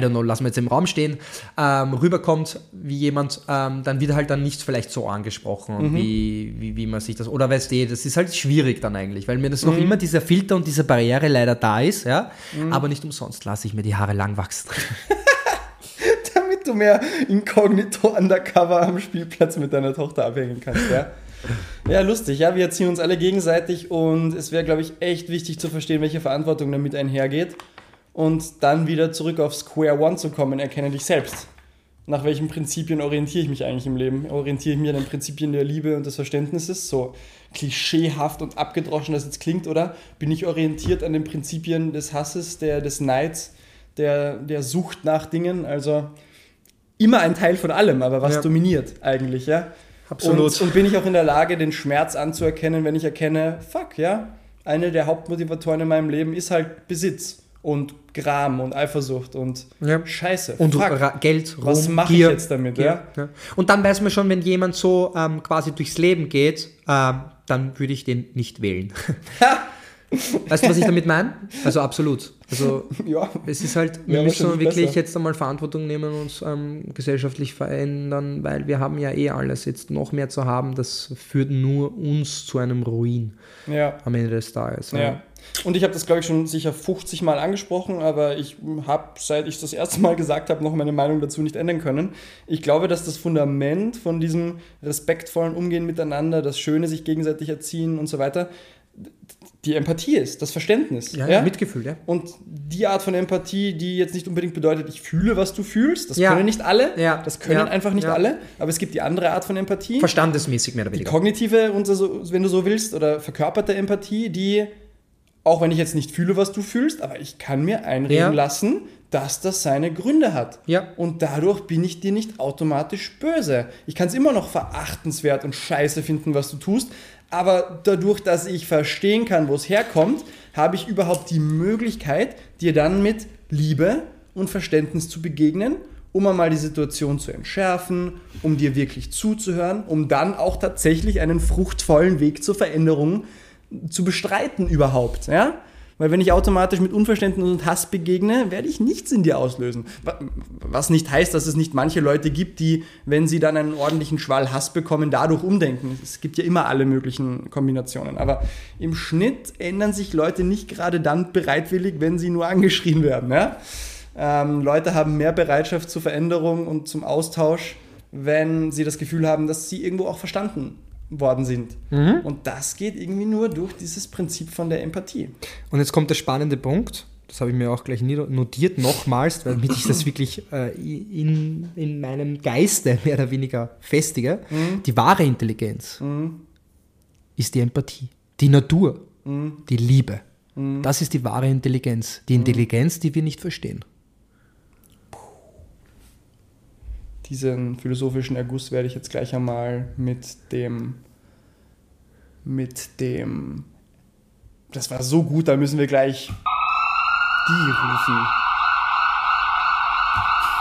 don't know, lassen wir jetzt im Raum stehen, ähm, rüberkommt wie jemand, ähm, dann wird halt dann nicht vielleicht so angesprochen, Mhm. wie, wie, wie man sich das, oder weißt du, das ist halt schwierig dann eigentlich, weil mir das Mhm. noch immer dieser Filter und diese Barriere leider da ist, ja, aber nicht umsonst lasse ich mir die Haare lang wachsen. *laughs* Damit du mehr inkognito undercover am Spielplatz mit deiner Tochter abhängen kannst, ja? Ja, lustig, ja, wir erziehen uns alle gegenseitig und es wäre, glaube ich, echt wichtig zu verstehen, welche Verantwortung damit einhergeht und dann wieder zurück auf Square One zu kommen, erkenne dich selbst. Nach welchen Prinzipien orientiere ich mich eigentlich im Leben? Orientiere ich mich an den Prinzipien der Liebe und des Verständnisses? So klischeehaft und abgedroschen das jetzt klingt, oder? Bin ich orientiert an den Prinzipien des Hasses, der, des Neids, der, der Sucht nach Dingen? Also immer ein Teil von allem, aber was Ja. dominiert eigentlich, ja? Absolut. Und, und bin ich auch in der Lage, den Schmerz anzuerkennen, wenn ich erkenne, fuck, ja, eine der Hauptmotivatoren in meinem Leben ist halt Besitz und Gram und Eifersucht und Ja. Scheiße. Und fuck. Geld, Ruhm, Was mache ich jetzt damit, Gier, ja? ja? Und dann weiß man schon, wenn jemand so ähm, quasi durchs Leben geht, ähm, dann würde ich den nicht wählen. *laughs* weißt du, was ich damit meine? Also absolut. Also *laughs* Ja. es ist halt, wir müssen wirklich besser. jetzt einmal Verantwortung nehmen und uns ähm, gesellschaftlich verändern, weil wir haben ja eh alles. Jetzt noch mehr zu haben, das führt nur uns zu einem Ruin Ja. am Ende des Tages. Ja. Und ich habe das, glaube ich, schon sicher 50 Mal angesprochen, aber ich habe, seit ich das erste Mal gesagt habe, noch meine Meinung dazu nicht ändern können. Ich glaube, dass das Fundament von diesem respektvollen Umgehen miteinander, das Schöne sich gegenseitig erziehen und so weiter, die Empathie ist, das Verständnis. Ja, ja, Mitgefühl, ja. Und die Art von Empathie, die jetzt nicht unbedingt bedeutet, ich fühle, was du fühlst, das Ja. können nicht alle. Ja. Das können Ja. einfach nicht alle. Aber es gibt die andere Art von Empathie. Verstandesmäßig mehr oder Die weniger. kognitive, und so, wenn du so willst, oder verkörperte Empathie, die, auch wenn ich jetzt nicht fühle, was du fühlst, aber ich kann mir einreden Ja. lassen, dass das seine Gründe hat. Ja. Und dadurch bin ich dir nicht automatisch böse. Ich kann es immer noch verachtenswert und scheiße finden, was du tust, aber dadurch, dass ich verstehen kann, wo es herkommt, habe ich überhaupt die Möglichkeit, dir dann mit Liebe und Verständnis zu begegnen, um einmal die Situation zu entschärfen, um dir wirklich zuzuhören, um dann auch tatsächlich einen fruchtvollen Weg zur Veränderung zu bestreiten überhaupt, ja? Weil wenn ich automatisch mit Unverständnis und Hass begegne, werde ich nichts in dir auslösen. Wa- Was nicht heißt, dass es nicht manche Leute gibt, die, wenn sie dann einen ordentlichen Schwall Hass bekommen, dadurch umdenken. Es gibt ja immer alle möglichen Kombinationen. Aber im Schnitt ändern sich Leute nicht gerade dann bereitwillig, wenn sie nur angeschrien werden. Ja? Ähm, Leute haben mehr Bereitschaft zur Veränderung und zum Austausch, wenn sie das Gefühl haben, dass sie irgendwo auch verstanden worden sind. Und das geht irgendwie nur durch dieses Prinzip von der Empathie. Und jetzt kommt der spannende Punkt. Das habe ich mir auch gleich notiert, nochmals, damit ich das *laughs* wirklich äh, in, in meinem Geiste mehr oder weniger festige. Die wahre Intelligenz ist die Empathie, die Natur, die Liebe. Das ist die wahre Intelligenz. Die Intelligenz, die wir nicht verstehen. Diesen philosophischen Erguss werde ich jetzt gleich einmal mit dem, mit dem, das war so gut, da müssen wir gleich die rufen.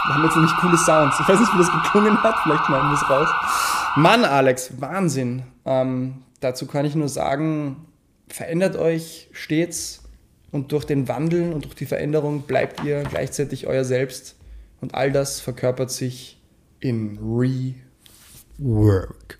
Wir haben jetzt nämlich coole Sounds. Ich weiß nicht, wie das geklungen hat, vielleicht schneiden wir es raus. Mann, Alex, Wahnsinn. Ähm, dazu kann ich nur sagen, verändert euch stets und durch den Wandel und durch die Veränderung bleibt ihr gleichzeitig euer Selbst und all das verkörpert sich in Rework.